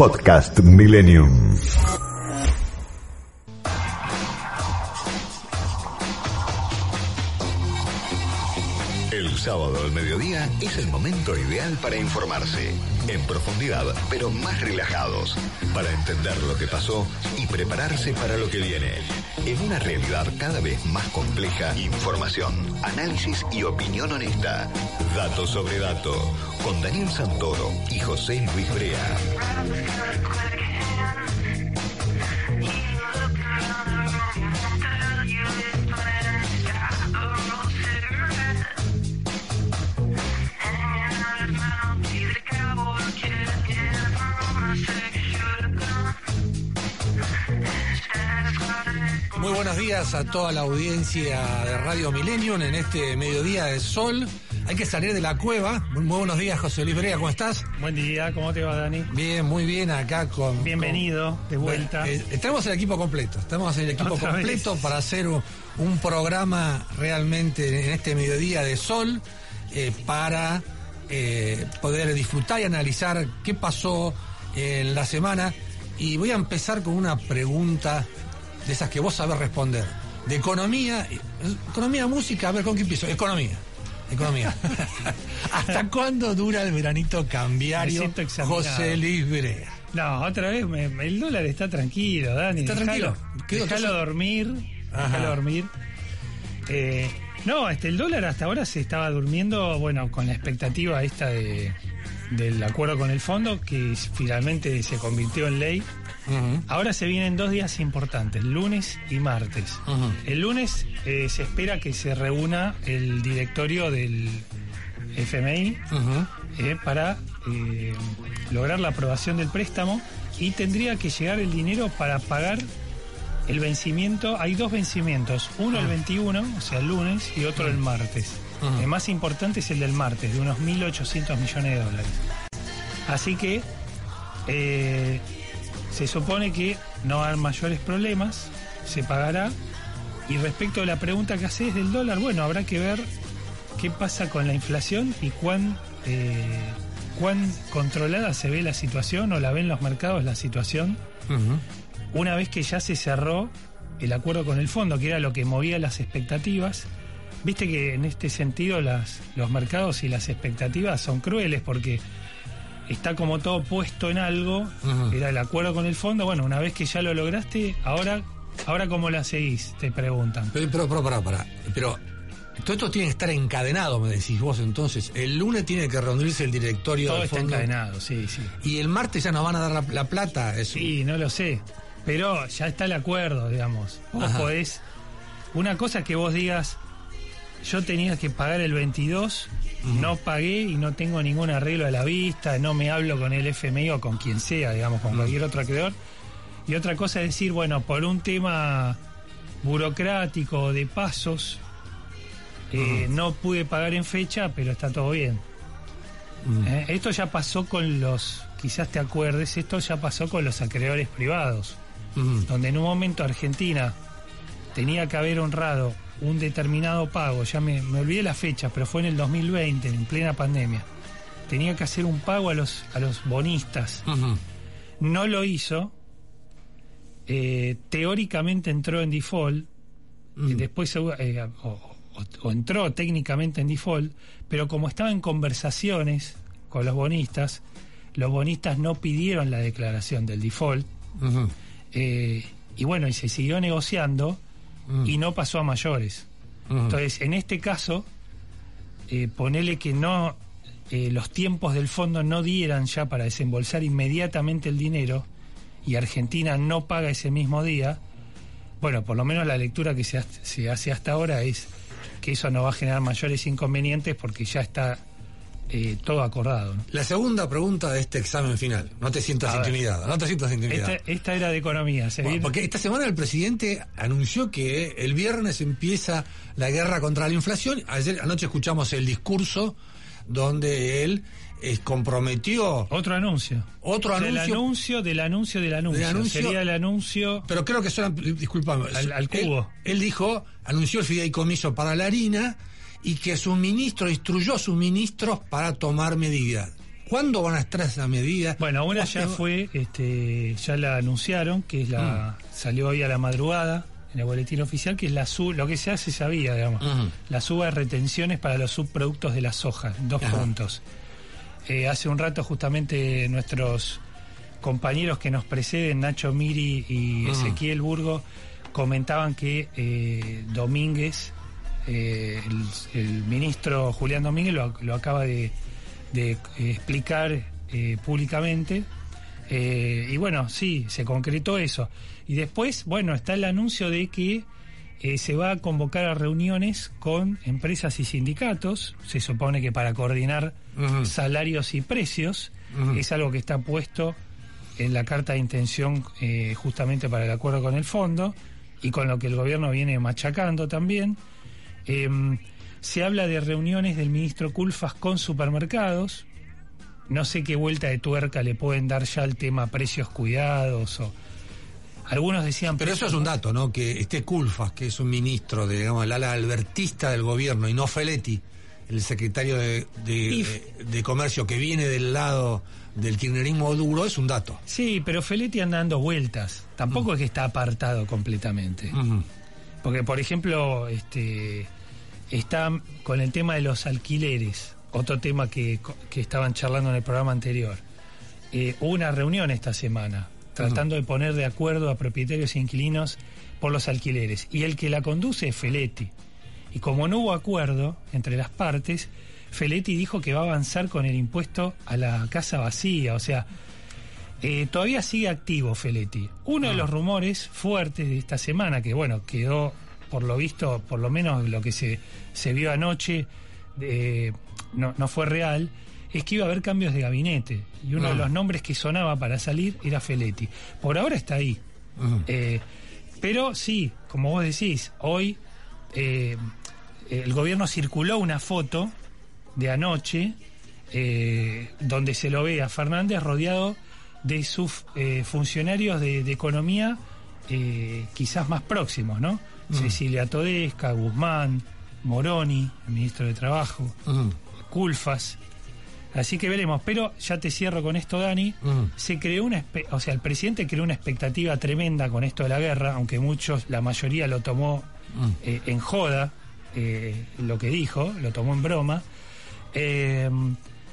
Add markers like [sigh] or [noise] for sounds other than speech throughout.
Podcast Millennium. El sábado al mediodía es el momento ideal para informarse, en profundidad, pero más relajados, para entender lo que pasó y prepararse para lo que viene. En una realidad cada vez más compleja, información, análisis y opinión honesta. Dato sobre dato, con Daniel Santoro y José Luis Brea. Muy buenos días a toda la audiencia de Radio Millennium en este mediodía de sol. Hay que salir de la cueva. Muy, muy buenos días, José Luis Brea, ¿cómo estás? Buen día, ¿cómo te va, Dani? Bien, muy bien acá con... Bienvenido, de vuelta. Eh, estamos en el equipo completo, estamos en el equipo completo vez. para hacer un, un programa realmente en este mediodía de sol eh, para eh, poder disfrutar y analizar qué pasó en la semana. Y voy a empezar con una pregunta de esas que vos sabés responder. De economía, economía, música, a ver, ¿con qué empiezo? Economía. Economía. [laughs] ¿Hasta cuándo dura el veranito cambiario. José Luis Brea? No, otra vez, me- el dólar está tranquilo, Dani. ¿Está Dejalo- tranquilo? ¿Qué- Dejalo entonces? dormir, déjalo dormir. Eh, no, este, el dólar hasta ahora se estaba durmiendo, bueno, con la expectativa esta de, del acuerdo con el fondo, que finalmente se convirtió en ley. Ahora se vienen dos días importantes, lunes y martes. El lunes eh, se espera que se reúna el directorio del FMI eh, para eh, lograr la aprobación del préstamo y tendría que llegar el dinero para pagar el vencimiento. Hay dos vencimientos, uno el 21, o sea, el lunes, y otro el martes. El más importante es el del martes, de unos 1.800 millones de dólares. Así que eh, se supone que no hay mayores problemas, se pagará. Y respecto a la pregunta que haces del dólar, bueno, habrá que ver qué pasa con la inflación y cuán, eh, cuán controlada se ve la situación o la ven los mercados la situación una vez que ya se cerró el acuerdo con el fondo, que era lo que movía las expectativas. Viste que en este sentido las, los mercados y las expectativas son crueles porque está como todo puesto en algo, era el acuerdo con el fondo, bueno, una vez que ya lo lograste, ahora, ahora cómo la seguís, te preguntan. Pero, pero, pero, pará, pará. Pero todo esto tiene que estar encadenado, me decís vos entonces. El lunes tiene que reunirse el directorio Todo del está fondo. encadenado, sí, sí. Y el martes ya nos van a dar la, la plata. Es Sí, no lo sé. Pero ya está el acuerdo, digamos. Vos Ajá. podés. Una cosa es que vos digas, yo tenía que pagar el 22, no pagué y no tengo ningún arreglo a la vista, no me hablo con el FMI o con quien sea, digamos, con cualquier otro acreedor. Y otra cosa es decir, bueno, por un tema burocrático de pasos, eh, no pude pagar en fecha, pero está todo bien. Eh, Esto ya pasó con los, quizás te acuerdes, esto ya pasó con los acreedores privados, donde en un momento Argentina tenía que haber honrado un determinado pago, ya me, me olvidé la fecha, pero fue en el 2020, en plena pandemia. Tenía que hacer un pago a los, a los bonistas. No lo hizo. eh, teóricamente entró en default. Y después eh, o, o- o entró técnicamente en default, pero como estaba en conversaciones con los bonistas, los bonistas no pidieron la declaración del default. Eh, y bueno, y se siguió negociando Mm. y no pasó a mayores. Ujú. Entonces, en este caso, eh, ponele que no eh, los tiempos del fondo no dieran ya para desembolsar inmediatamente el dinero y Argentina no paga ese mismo día, bueno, por lo menos la lectura que se, ha- se hace hasta ahora es que eso no va a generar mayores inconvenientes porque ya está eh, todo acordado. ¿no? La segunda pregunta de este examen final. No te sientas intimidado, no te sientas intimidado. Esta, esta era de economía. Bueno, porque esta semana el presidente anunció que el viernes empieza la guerra contra la inflación. Ayer anoche escuchamos el discurso donde él eh, comprometió Otro anuncio. otro sea, anuncio, anuncio del anuncio del anuncio. Del anuncio- Sería el anuncio. pero creo que solo, disculpame, Al- al él- cubo. Él, dijo, anunció el fideicomiso para la harina y que su ministro instruyó a sus ministros para tomar medidas. ¿Cuándo van a estar esas medidas? Bueno, una ya fue, este, ya la anunciaron, que es la, mm. salió hoy a la madrugada en el boletín oficial, que es la sub, lo que se hace sabía, digamos, la suba de retenciones para los subproductos de la soja, dos puntos. Eh, hace un rato justamente nuestros compañeros que nos preceden, Nacho Miri y Ezequiel Burgo, comentaban que eh, Domínguez, eh, el, ministro Julián Domínguez lo, acaba de, explicar públicamente. y bueno, sí, se concretó eso. Y después, bueno, está el anuncio de que se va a convocar a reuniones con empresas y sindicatos, se supone que para coordinar salarios y precios, es algo que está puesto en la carta de intención eh, justamente para el acuerdo con el fondo y con lo que el gobierno viene machacando también. Em, se habla de reuniones del ministro Culfas con supermercados. No sé qué vuelta de tuerca le pueden dar ya al tema precios cuidados o algunos decían... Pero eso es un dato, ¿no? Que este Culfas, que es un ministro de, digamos, el ala albertista del gobierno, y no Feletti, el secretario de, de, Comercio, que viene del lado del kirchnerismo duro, es un dato. Sí, pero Feletti anda dando vueltas. Tampoco mm. es que está apartado completamente. Porque, por ejemplo, este está con el tema de los alquileres, otro tema que, estaban charlando en el programa anterior. Eh, hubo una reunión esta semana tratando de poner de acuerdo a propietarios e inquilinos por los alquileres. Y el que la conduce es Feletti. Y como no hubo acuerdo entre las partes, Feletti dijo que va a avanzar con el impuesto a la casa vacía. O sea, eh, todavía sigue activo Feletti. Uno de ah. los rumores fuertes de esta semana, que bueno, quedó por lo visto, por lo menos lo que se, se vio anoche, no, no fue real, es que iba a haber cambios de gabinete y uno de ah. los nombres que sonaba para salir era Feletti. Por ahora está ahí. Ah. Eh, pero sí, como vos decís, hoy eh, el gobierno circuló una foto de anoche eh, donde se lo ve a Fernández rodeado de sus funcionarios de, economía quizás más próximos, ¿no? Ah. Cecilia Todesca, Guzmán, Moroni, el ministro de Trabajo, Culfas. Así que veremos, pero ya te cierro con esto, Dani. Mm. Se creó una, o sea, el presidente creó una expectativa tremenda con esto de la guerra, aunque muchos, la mayoría lo tomó mm. eh, en joda, eh, lo que dijo, lo tomó en broma. Eh,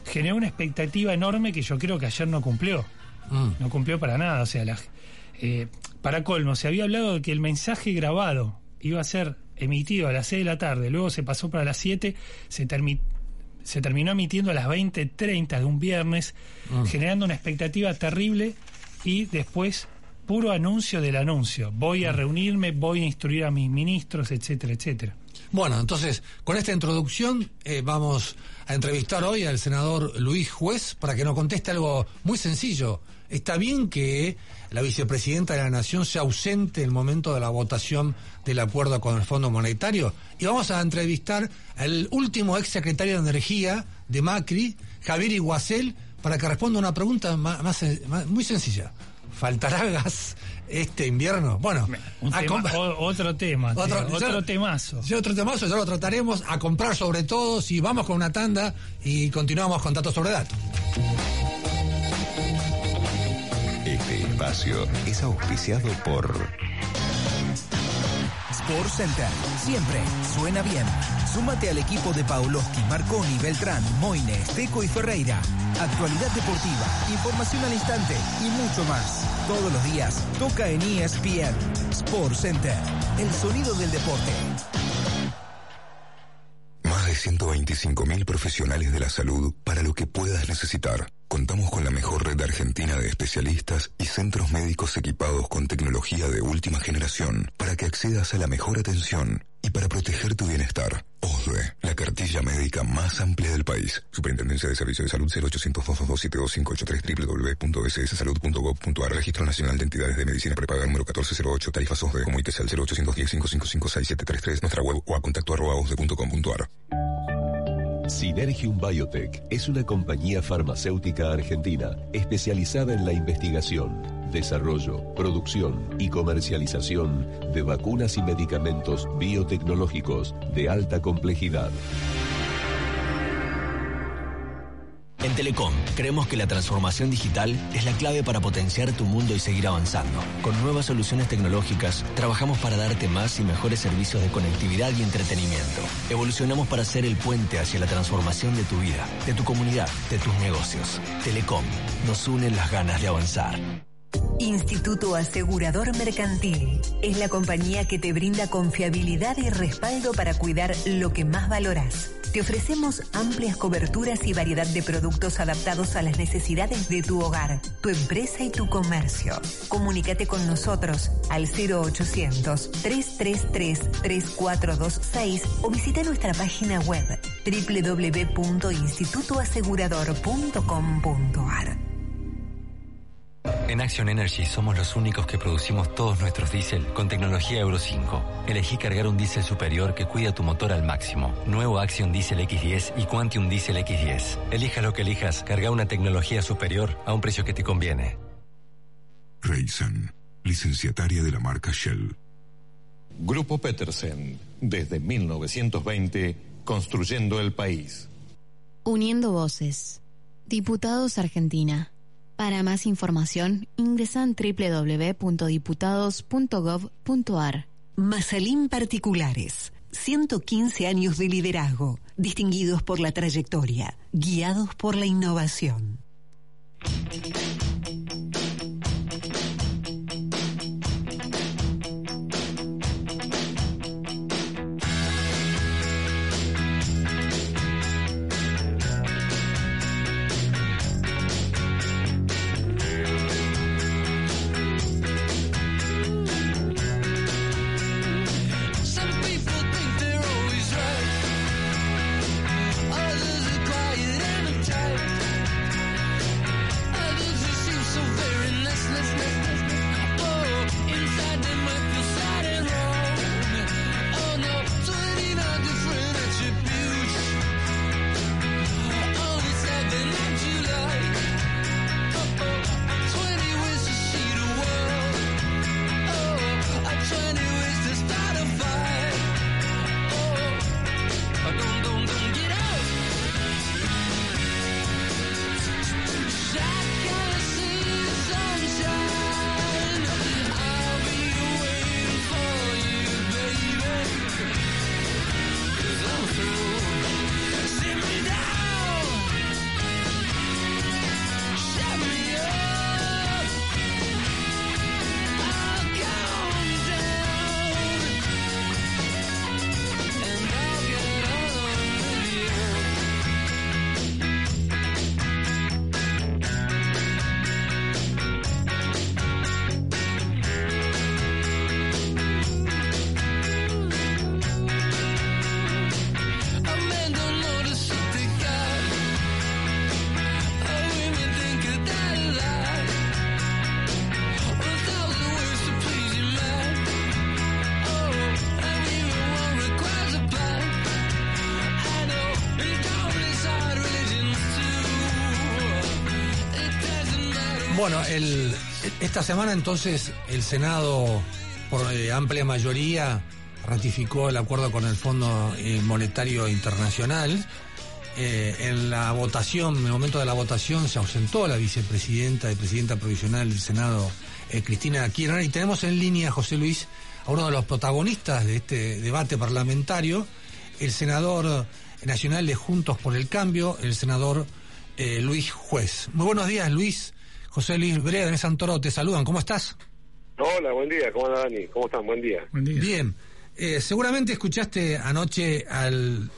generó una expectativa enorme que yo creo que ayer no cumplió. Mm. No cumplió para nada. O sea, para colmo, se había hablado de que el mensaje grabado iba a ser emitido a las 6 de la tarde, luego se pasó para las 7, se terminó se terminó emitiendo a las 20.30 de un viernes, mm. generando una expectativa terrible y después puro anuncio del anuncio. Voy a mm. reunirme, voy a instruir a mis ministros, etcétera, etcétera. Bueno, entonces, con esta introducción eh, vamos a entrevistar hoy al senador Luis Juez para que nos conteste algo muy sencillo. ¿Está bien que la vicepresidenta de la Nación sea ausente en el momento de la votación del acuerdo con el Fondo Monetario? Y vamos a entrevistar al último ex secretario de Energía de Macri, Javier Iguacel, para que responda una pregunta más, muy sencilla. ¿Faltará [laughs] gas este invierno? Bueno, otro tema, otro, temazo. Sí, otro temazo, ya lo trataremos a comprar sobre todo. Si vamos con una tanda y continuamos con datos sobre datos. Espacio es auspiciado por Sport Center. Siempre suena bien. Súmate al equipo de Pauloski, Marconi, Beltrán, Moines, Teco y Ferreira. Actualidad deportiva, información al instante y mucho más. Todos los días toca en ESPN. Sport Center. El sonido del deporte. Más de 125 mil profesionales de la salud para lo que puedas necesitar. Contamos con la mejor red argentina de especialistas y centros médicos equipados con tecnología de última generación para que accedas a la mejor atención y para proteger tu bienestar. OSDE, la cartilla médica más amplia del país. Superintendencia de Servicios de Salud 0800 222 www.sssalud.gov.ar Registro Nacional de Entidades de Medicina Prepaga número 1408 Tarifas OSDE. Comuníquese al 0810 555 6733 nuestra web o a contacto arroba osde.com.ar. Synergium Biotech es una compañía farmacéutica argentina especializada en la investigación, desarrollo, producción y comercialización de vacunas y medicamentos biotecnológicos de alta complejidad. Telecom creemos que la transformación digital es la clave para potenciar tu mundo y seguir avanzando. Con nuevas soluciones tecnológicas, trabajamos para darte más y mejores servicios de conectividad y entretenimiento. Evolucionamos para ser el puente hacia la transformación de tu vida, de tu comunidad, de tus negocios. Telecom, nos unen las ganas de avanzar. Instituto Asegurador Mercantil es la compañía que te brinda confiabilidad y respaldo para cuidar lo que más valoras. Te ofrecemos amplias coberturas y variedad de productos adaptados a las necesidades de tu hogar, tu empresa y tu comercio. Comunícate con nosotros al 0800-333-3426 o visita nuestra página web www.institutoasegurador.com.ar. En Action Energy somos los únicos que producimos todos nuestros diésel con tecnología Euro 5. Elegí cargar un diésel superior que cuida tu motor al máximo. Nuevo Action Diesel X10 y Quantium Diesel X10. Elija lo que elijas, carga una tecnología superior a un precio que te conviene. Reisen, licenciataria de la marca Shell. Grupo Petersen, desde 1920, construyendo el país. Uniendo voces. Diputados Argentina. Para más información, ingresan www.diputados.gov.ar. Masalín Particulares. 115 años de liderazgo, distinguidos por la trayectoria, guiados por la innovación. Esta semana entonces el Senado, por eh, amplia mayoría, ratificó el acuerdo con el Fondo eh, Monetario Internacional. Eh, en la votación, en el momento de la votación, se ausentó la vicepresidenta y presidenta provisional del Senado, Cristina Kirchner, y tenemos en línea, José Luis, a uno de los protagonistas de este debate parlamentario, el senador nacional de Juntos por el Cambio, el senador Luis Juez. Muy buenos días, Luis. José Luis Brea de Santoro, te saludan. ¿Cómo estás? Hola, buen día. ¿Cómo anda, Dani? ¿Cómo están? Buen día. Bien. Eh, seguramente escuchaste anoche al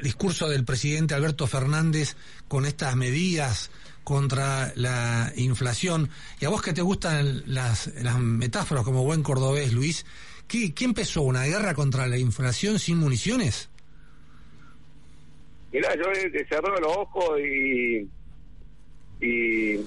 discurso del presidente Alberto Fernández con estas medidas contra la inflación. Y a vos que te gustan las, las metáforas como buen cordobés, Luis, ¿qué, ¿qué empezó? ¿Una guerra contra la inflación sin municiones? Mirá, yo cerré los ojos y, y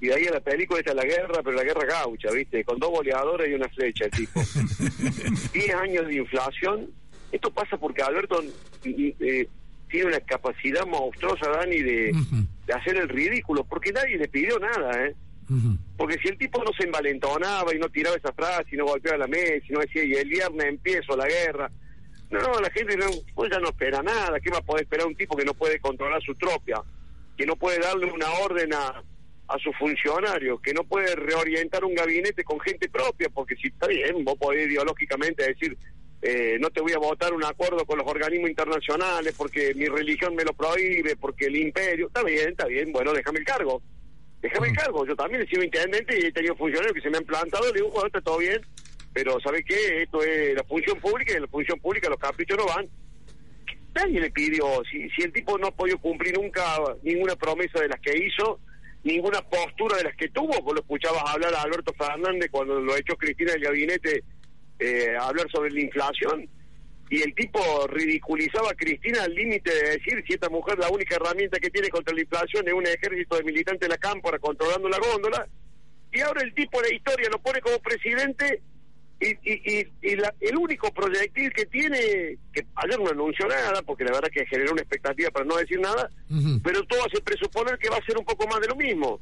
y de ahí a la película está la guerra, pero la guerra gaucha, ¿viste? Con dos goleadores y una flecha, el tipo. [laughs] Diez años de inflación. Esto pasa porque Alberto eh, tiene una capacidad monstruosa, Dani, de, de, hacer el ridículo, porque nadie le pidió nada, ¿eh? Porque si el tipo no se envalentonaba y no tiraba esa frase y no golpeaba la mesa y no decía, y el viernes empiezo la guerra. No, no, la gente no, pues ya no espera nada. ¿Qué va a poder esperar un tipo que no puede controlar su tropia? que no puede darle una orden a, a sus funcionarios, que no puede reorientar un gabinete con gente propia, porque si está bien, vos podés ideológicamente decir, eh, no te voy a votar un acuerdo con los organismos internacionales porque mi religión me lo prohíbe, porque el imperio, está bien, está bien, bueno, déjame el cargo, déjame el cargo, yo también he sido intendente y he tenido funcionarios que se me han plantado y le digo, bueno, está todo bien, pero ¿sabe qué? Esto es la función pública y en la función pública los caprichos no van. Nadie le pidió, si, si el tipo no ha podido cumplir nunca ninguna promesa de las que hizo, ninguna postura de las que tuvo, vos lo escuchabas hablar a Alberto Fernández cuando lo echó Cristina del gabinete eh, hablar sobre la inflación y el tipo ridiculizaba a Cristina al límite de decir si esta mujer la única herramienta que tiene contra la inflación es un ejército de militantes de la cámpora controlando la góndola. Y ahora el tipo de historia lo pone como presidente y, y, y, el único proyectil que tiene, que ayer no anunció nada, porque la verdad que generó una expectativa para no decir nada, pero todo hace presuponer que va a ser un poco más de lo mismo.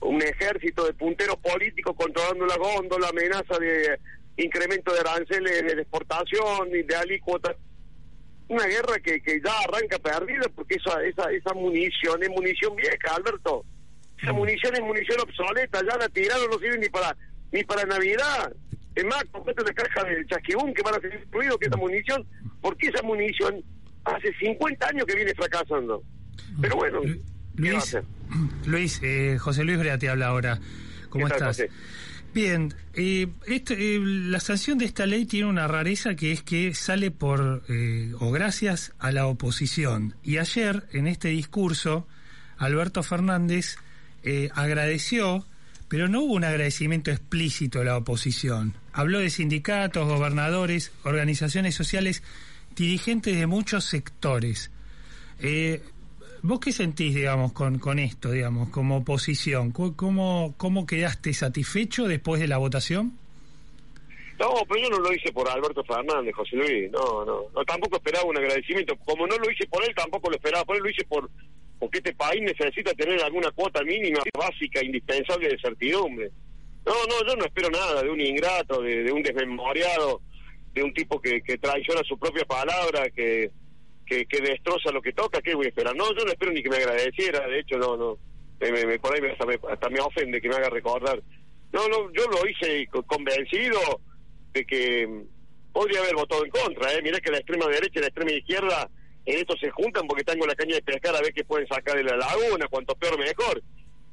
Un ejército de punteros políticos controlando la góndola, amenaza de incremento de aranceles de exportación y de alícuotas. Una guerra que, que ya arranca perdida porque esa, esa, esa munición es munición vieja, Alberto. Esa munición es munición obsoleta, ya la tiraron, no sirve ni para ni para Navidad. Es más, completa la caja de chasquibún que van a ser incluidos que esa munición, porque esa munición hace 50 años que viene fracasando. Pero bueno, Luis, Luis eh, José Luis Brea te habla ahora. ¿Cómo estás? Bien, eh, eh, la sanción de esta ley tiene una rareza que es que sale por eh, o gracias a la oposición. Y ayer, en este discurso, Alberto Fernández agradeció, pero no hubo un agradecimiento explícito a la oposición. Habló de sindicatos, gobernadores, organizaciones sociales, dirigentes de muchos sectores. ¿Vos qué sentís, digamos, con, con esto, digamos, como oposición? ¿Cómo, ¿Cómo quedaste satisfecho después de la votación? No, pero yo no lo hice por Alberto Fernández, José Luis, no, no, no, tampoco esperaba un agradecimiento, como no lo hice por él, tampoco lo esperaba por él, lo hice por porque este país necesita tener alguna cuota mínima, básica, indispensable de certidumbre. No, no, yo no espero nada de un ingrato, de, de un desmemoriado, de un tipo que, que traiciona su propia palabra, que, que, destroza lo que toca, ¿qué voy a esperar? No, yo no espero ni que me agradeciera, de hecho, no, no. Me, por ahí hasta, me, hasta me ofende que me haga recordar. No, no, yo lo hice convencido de que podría haber votado en contra, ¿eh? Mirá que la extrema derecha y la extrema izquierda en esto se juntan porque tengo la caña de pescar a ver qué pueden sacar de la laguna, cuanto peor mejor.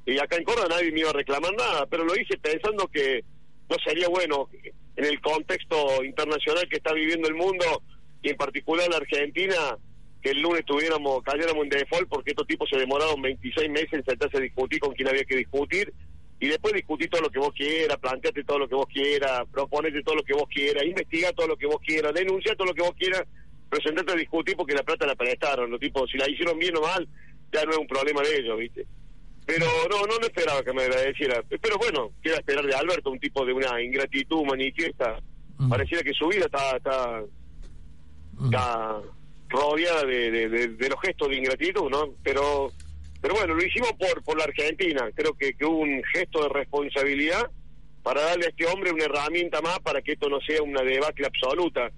Y acá en Córdoba nadie me iba a reclamar nada, pero lo hice pensando que no sería bueno en el contexto internacional que está viviendo el mundo y en particular la Argentina que el lunes tuviéramos, cayéramos en default porque estos tipos se demoraron 26 meses en sentarse a discutir con quien había que discutir y después discutir todo lo que vos quieras, planteate todo lo que vos quieras, proponete todo lo que vos quieras, investiga todo lo que vos quieras, denuncia todo lo que vos quieras, pero sentate a discutir porque la plata la prestaron, los tipos, si la hicieron bien o mal, ya no es un problema de ellos, ¿viste? Pero no, no, no esperaba que me agradeciera. Pero bueno, quiero esperar de Alberto un tipo de una ingratitud manifiesta. Pareciera que su vida está, está, está rodeada de, de, los gestos de ingratitud, ¿no? Pero pero bueno, lo hicimos por, por la Argentina. Creo que, que hubo un gesto de responsabilidad para darle a este hombre una herramienta más para que esto no sea una debacle absoluta.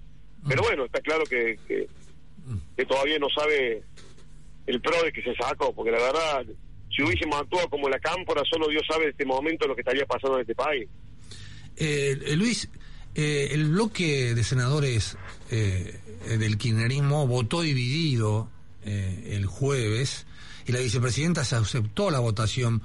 Pero bueno, está claro que, que, todavía no sabe el pro de que se sacó, porque la verdad, si hubiésemos actuado como la cámpora, solo Dios sabe en este momento lo que estaría pasando en este país. Eh, eh Luis, eh, el bloque de senadores eh, del kirchnerismo votó dividido eh, el jueves y la vicepresidenta se aceptó la votación.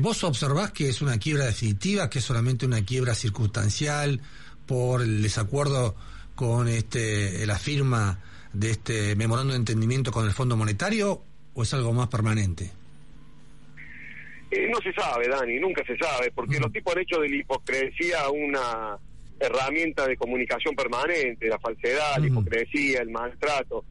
¿Vos observás que es una quiebra definitiva, que es solamente una quiebra circunstancial por el desacuerdo con este la firma de este memorando de entendimiento con el Fondo Monetario o es algo más permanente? no se sabe, Dani, nunca se sabe, porque los tipos han hecho de la hipocresía una herramienta de comunicación permanente, la falsedad, la hipocresía, el maltrato.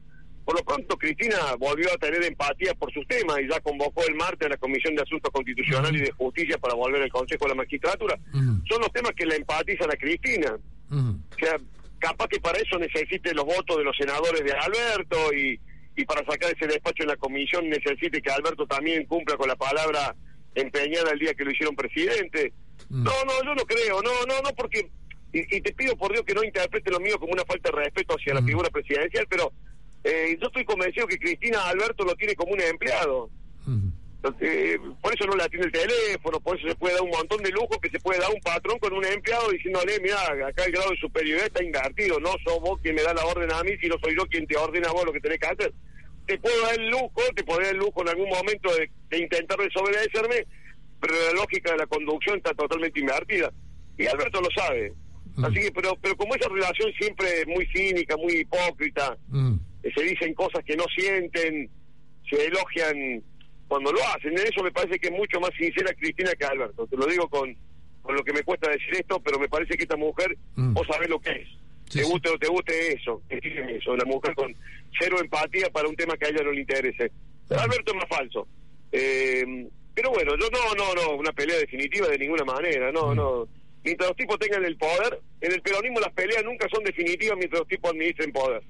Por lo pronto, Cristina volvió a tener empatía por sus temas y ya convocó el martes a la Comisión de Asuntos Constitucionales y de Justicia para volver al Consejo de la Magistratura. Son los temas que la empatizan a Cristina. O sea, capaz que para eso necesite los votos de los senadores de Alberto y, y para sacar ese despacho en la comisión necesite que Alberto también cumpla con la palabra empeñada el día que lo hicieron presidente. No, no, yo no creo, no, no, no, porque y, te pido por Dios que no interprete lo mío como una falta de respeto hacia la figura presidencial, pero eh, yo estoy convencido que Cristina Alberto lo tiene como un empleado. Entonces, por eso no le atiende el teléfono, por eso se puede dar un montón de lujo que se puede dar un patrón con un empleado diciéndole, mira, acá el grado de superioridad está invertido, no sos vos quien me da la orden a mí, sino soy yo quien te ordena a vos lo que tenés que hacer. Te puedo dar el lujo, te puedo dar el lujo en algún momento de, de intentar desobedecerme, pero la lógica de la conducción está totalmente invertida. Y Alberto lo sabe. Así que, pero, pero como esa relación siempre es muy cínica, muy hipócrita, eh, se dicen cosas que no sienten, se elogian cuando lo hacen. En eso me parece que es mucho más sincera Cristina que Alberto. Te lo digo con, con lo que me cuesta decir esto, pero me parece que esta mujer, vos sabés lo que es. te guste o te guste eso, es eso, la mujer con cero empatía para un tema que a ella no le interese. Alberto es más falso. Eh, pero bueno, yo no, no, no, una pelea definitiva de ninguna manera, no, no. Mientras los tipos tengan el poder, en el peronismo las peleas nunca son definitivas mientras los tipos administren poder.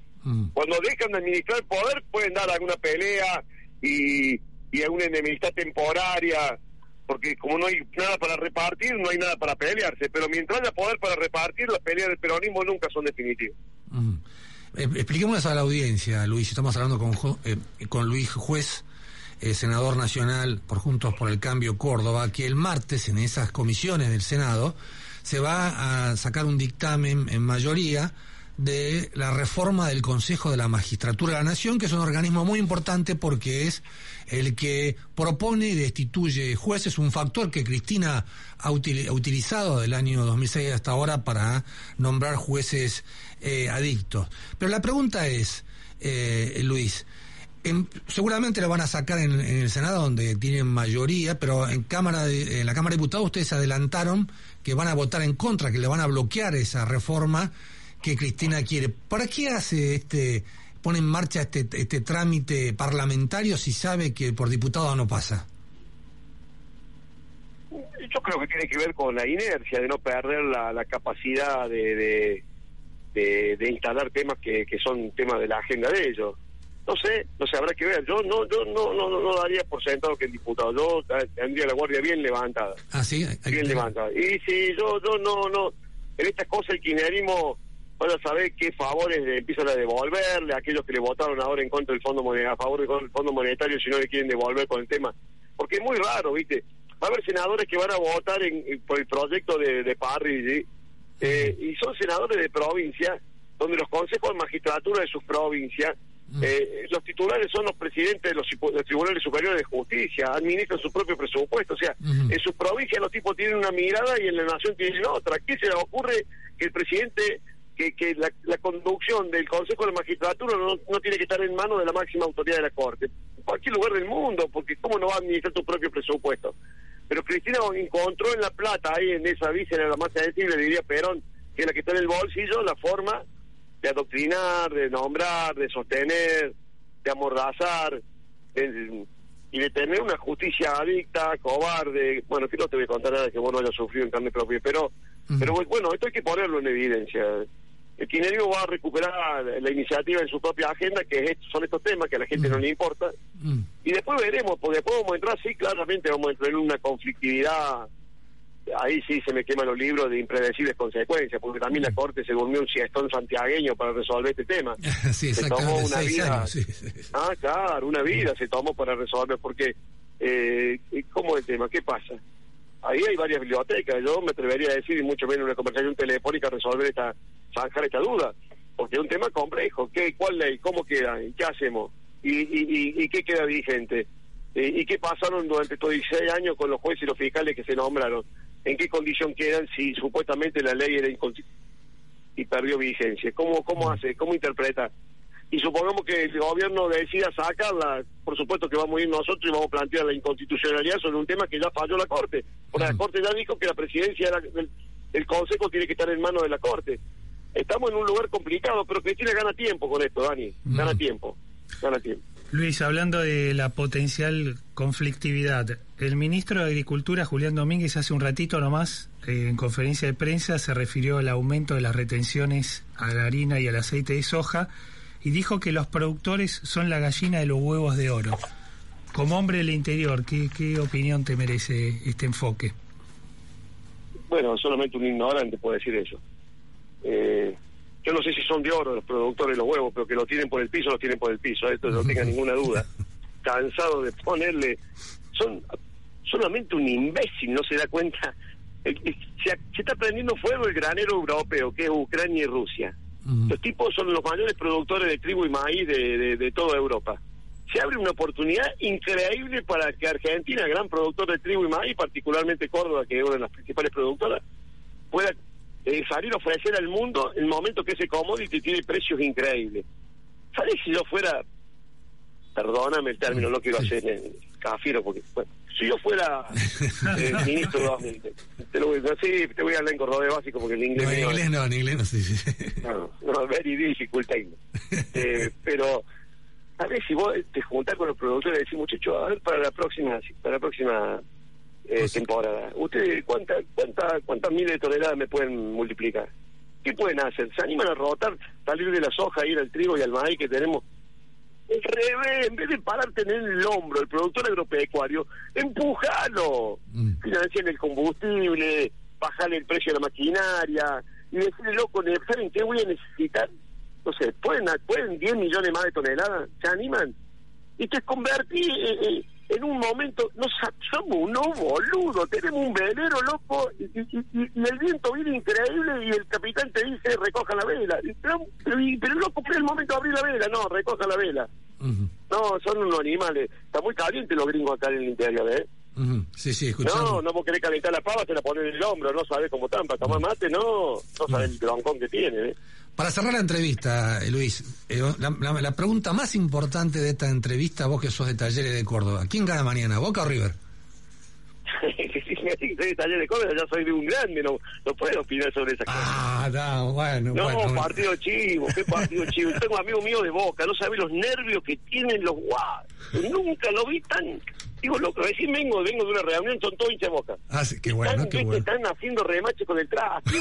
Cuando dejan de administrar poder pueden dar alguna pelea y, y alguna enemistad temporaria, porque como no hay nada para repartir, no hay nada para pelearse, pero mientras haya poder para repartir, las peleas del peronismo nunca son definitivas. Eh, expliquémoslas a la audiencia, Luis, estamos hablando con, eh, con Luis Juez, eh, senador nacional por Juntos por el Cambio Córdoba, que el martes en esas comisiones del Senado se va a sacar un dictamen en mayoría de la reforma del Consejo de la Magistratura de la Nación, que es un organismo muy importante porque es el que propone y destituye jueces, un factor que Cristina ha, util- ha utilizado del año 2006 hasta ahora para nombrar jueces eh, adictos. Pero la pregunta es, eh, Luis, en- seguramente lo van a sacar en, en el Senado donde tienen mayoría, pero en cámara de- en la Cámara de Diputados ustedes adelantaron que van a votar en contra, que le van a bloquear esa reforma que Cristina quiere. ¿Para qué hace este pone en marcha este, este trámite parlamentario si sabe que por diputado no pasa? Yo creo que tiene que ver con la inercia de no perder la, la capacidad de, de, de- de instalar temas que, que son temas de la agenda de ellos. No sé, no sé, habrá que ver. Yo no yo no no, no, daría por sentado que el diputado. Yo tendría la guardia bien levantada. Ah, sí, hay bien levantada. Y si yo yo no no en estas cosas el kirchnerismo van a saber qué favores le empiezan a devolverle a aquellos que le votaron ahora en contra del fondo monetario, a favor del fondo monetario si no le quieren devolver con el tema. Porque es muy raro, ¿viste? Va a haber senadores que van a votar en, en- por el proyecto de, de Parry, ¿sí? Eh, y son senadores de provincia, donde los consejos de magistratura de sus provincias, eh, los titulares son los presidentes de los, tribunales superiores de justicia, administran su propio presupuesto. O sea, en sus provincias los tipos tienen una mirada y en la nación tienen otra. ¿Qué se les ocurre que el presidente, que, que la, la conducción del Consejo de la Magistratura no, no tiene que estar en manos de la máxima autoridad de la Corte? En cualquier lugar del mundo, porque ¿cómo no va a administrar tu propio presupuesto? Pero Cristina encontró en La Plata, ahí en esa víscera, la más sensible, diría Perón, que es la que está en el bolsillo, la forma de adoctrinar, de nombrar, de sostener, de amordazar, de- y de tener una justicia adicta, cobarde. Bueno, que no te voy a contar nada que vos no hayas sufrido en carne propia, pero, pero bueno, esto hay que ponerlo en evidencia. El kirchnerismo va a recuperar la iniciativa en su propia agenda, que es- son estos temas que a la gente no le importa, y después veremos, porque después vamos a entrar, sí, claramente vamos a entrar en una conflictividad, ahí sí se me queman los libros de impredecibles consecuencias, porque también la Corte se durmió un siestón santiagueño para resolver este tema. [laughs] sí, se tomó una vida, años. sí, sí. ah, claro, una vida se tomó para resolver, porque, eh, ¿cómo es el tema? ¿Qué pasa? Ahí hay varias bibliotecas, yo me atrevería a decir, y mucho menos en una conversación telefónica, resolver esta, zanjar esta duda, porque es un tema complejo. ¿Qué, ¿Cuál ley? ¿Cómo queda? ¿Y ¿Qué hacemos? ¿Y, y, y, y qué queda vigente? ¿Y qué pasaron durante estos 16 años con los jueces y los fiscales que se nombraron? ¿En qué condición quedan si supuestamente la ley era inconstitucional y perdió vigencia? ¿Cómo, cómo hace? ¿Cómo interpreta? Y supongamos que el gobierno decida sacarla, por supuesto que vamos a ir nosotros y vamos a plantear la inconstitucionalidad sobre un tema que ya falló la Corte. Porque la Corte ya dijo que la presidencia del, del Consejo tiene que estar en manos de la Corte. Estamos en un lugar complicado, pero Cristina gana tiempo con esto, Dani. Gana tiempo. Gana tiempo. Luis, hablando de la potencial conflictividad, el ministro de Agricultura, Julián Domínguez, hace un ratito nomás, eh, en conferencia de prensa, se refirió al aumento de las retenciones a la harina y al aceite de soja y dijo que los productores son la gallina de los huevos de oro. Como hombre del interior, ¿qué, qué opinión te merece este enfoque? Bueno, solamente un ignorante puede decir eso. Eh, yo no sé si son de oro los productores de los huevos, pero que lo tienen por el piso, lo tienen por el piso. Esto no tenga [laughs] ninguna duda. Cansado de ponerle son solamente un imbécil, no se da cuenta. Eh, eh, Se, se está prendiendo fuego el granero europeo, que es Ucrania y Rusia. Los tipos son los mayores productores de trigo y maíz de, de- toda Europa. Se abre una oportunidad increíble para que Argentina, gran productor de trigo y maíz, particularmente Córdoba, que es una de las principales productoras, pueda eh, salir a ofrecer al mundo el momento que ese commodity tiene precios increíbles. ¿Sabes si yo fuera, perdóname el término, no quiero hacer eh, cafiero, porque bueno, si yo fuera eh, [laughs] ministro te, lo voy, no, sí, te voy a hablar en cordobés básico porque el inglés No, en mío es- inglés no, en inglés no, sí, sí. no, no, very difficult. Eh, [laughs] pero a ver si vos te juntás con los productores y decís, muchachos, a ver para la próxima, para la próxima eh, temporada, ¿ustedes cuántas cuánta, cuántas miles de toneladas me pueden multiplicar? ¿Qué pueden hacer? ¿Se animan a rotar, salir de la soja, ir al trigo y al maíz que tenemos? Al revés, en vez de pararte en el hombro, el productor agropecuario, empujalo. Financian el combustible, bajan el precio de la maquinaria y decirle, loco, ¿saben qué voy a necesitar? No sé, ¿pueden, pueden 10 millones más de toneladas? ¿Se animan? Y te convertí eh, eh, en un momento, no somos unos boludos, tenemos un velero loco y, y- y- y el viento viene increíble y el capitán te dice recoja la vela. Pero, pero, loco, pero es el momento de abrir la vela, no, recoja la vela. No, son unos animales. Está muy caliente los gringos acá en el interior, ¿eh? Ujú. Sí, sí, escuchando. No, no vos querés calentar la pava, te la pones en el hombro, no sabes cómo están, para tomar mate, no, no sabes el broncón que tiene, ¿eh? Para cerrar la entrevista, eh, Luis, eh, la, pregunta más importante de esta entrevista, vos que sos de Talleres de Córdoba, ¿quién gana mañana, Boca o River? [laughs] [laughs] que soy de taller de Córdoba, ya soy de un grande, no, no puedo opinar sobre esa cosa. Ah, no, bueno, No, bueno. partido chivo, qué partido chivo. Tengo amigos míos de Boca, no sabés los nervios que tienen los guau. Nunca lo vi tan... Digo, loco, recién vengo, vengo de una reunión, son todos hinchas de Boca. Ah, sí, qué bueno, están, qué bueno. están haciendo remache con el traste. [laughs]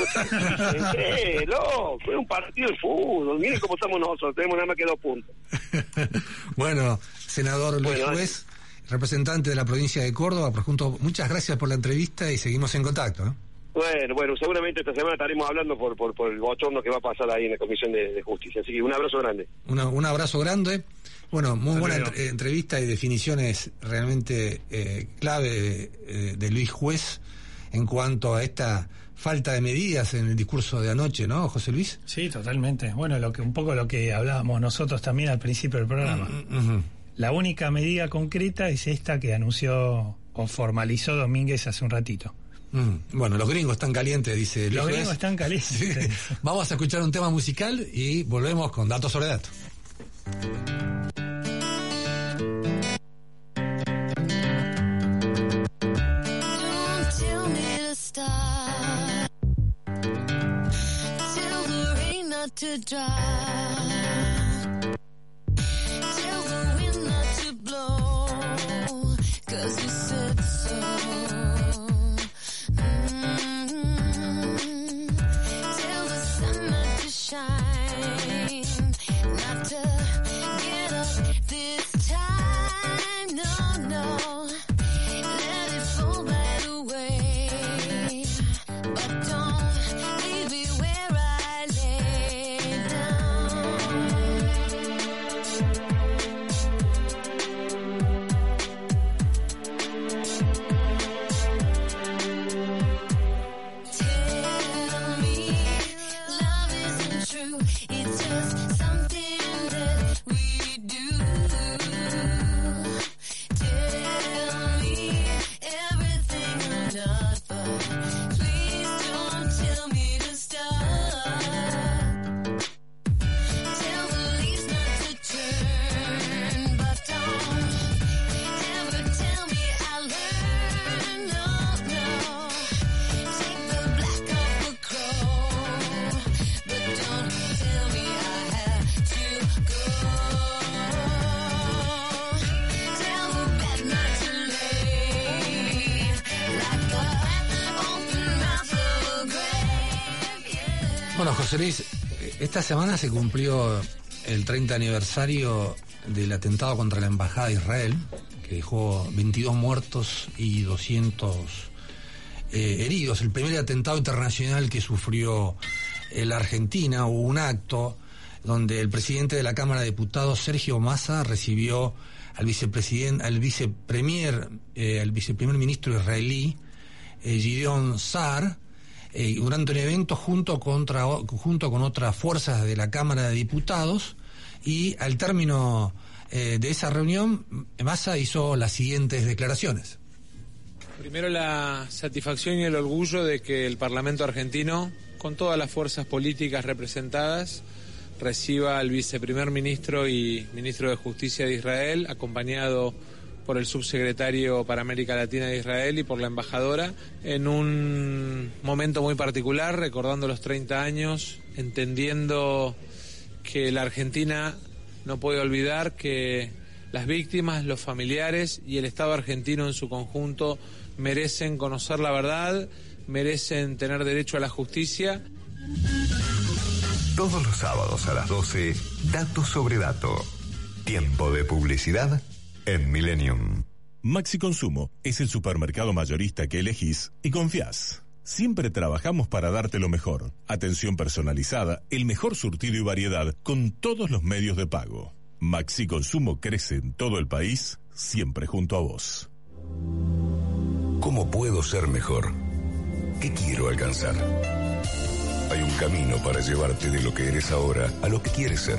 Eh, loco, es un partido de fútbol. Miren cómo estamos nosotros, tenemos nada más que dos puntos. [laughs] Bueno, senador Luis Bueno, Juez, representante de la provincia de Córdoba, por junto, muchas gracias por la entrevista y seguimos en contacto. ¿eh? Bueno, bueno, seguramente esta semana estaremos hablando por, por, por el bochorno que va a pasar ahí en la Comisión de, de Justicia. Así que un abrazo grande. Una- un abrazo grande. Bueno, muy buena entre- entrevista y definiciones realmente eh, clave eh, de Luis Juez en cuanto a esta falta de medidas en el discurso de anoche, ¿no, José Luis? Sí, totalmente. Bueno, lo que un poco lo que hablábamos nosotros también al principio del programa. Ujú. La única medida concreta es esta que anunció o formalizó Domínguez hace un ratito. Mm, Bueno, los gringos están calientes, dice Los gringos están calientes. [laughs] Sí. Vamos a escuchar un tema musical y volvemos con datos sobre datos. To. Luis, eh, esta semana se cumplió el 30 aniversario del atentado contra la Embajada de Israel, que dejó 22 muertos y 200 eh, heridos. El primer atentado internacional que sufrió eh, la Argentina, hubo un acto donde el presidente de la Cámara de Diputados, Sergio Massa, recibió al vicepresidente, al vicepremier, al viceprimer ministro israelí, Gideon Sar, eh, durante un evento junto, contra, junto con otras fuerzas de la Cámara de Diputados y al término eh, de esa reunión, Massa hizo las siguientes declaraciones. Primero la satisfacción y el orgullo de que el Parlamento argentino, con todas las fuerzas políticas representadas, reciba al viceprimer ministro y ministro de Justicia de Israel, acompañado por el subsecretario para América Latina de Israel y por la embajadora, en un momento muy particular, recordando los 30 años, entendiendo que la Argentina no puede olvidar que las víctimas, los familiares y el Estado argentino en su conjunto merecen conocer la verdad, merecen tener derecho a la justicia. Todos los sábados a las 12, Dato sobre Dato. Tiempo de publicidad en Millennium. Maxi Consumo es el supermercado mayorista que elegís y confías. Siempre trabajamos para darte lo mejor. Atención personalizada, el mejor surtido y variedad con todos los medios de pago. Maxi Consumo crece en todo el país, siempre junto a vos. ¿Cómo puedo ser mejor? ¿Qué quiero alcanzar? Hay un camino para llevarte de lo que eres ahora a lo que quieres ser.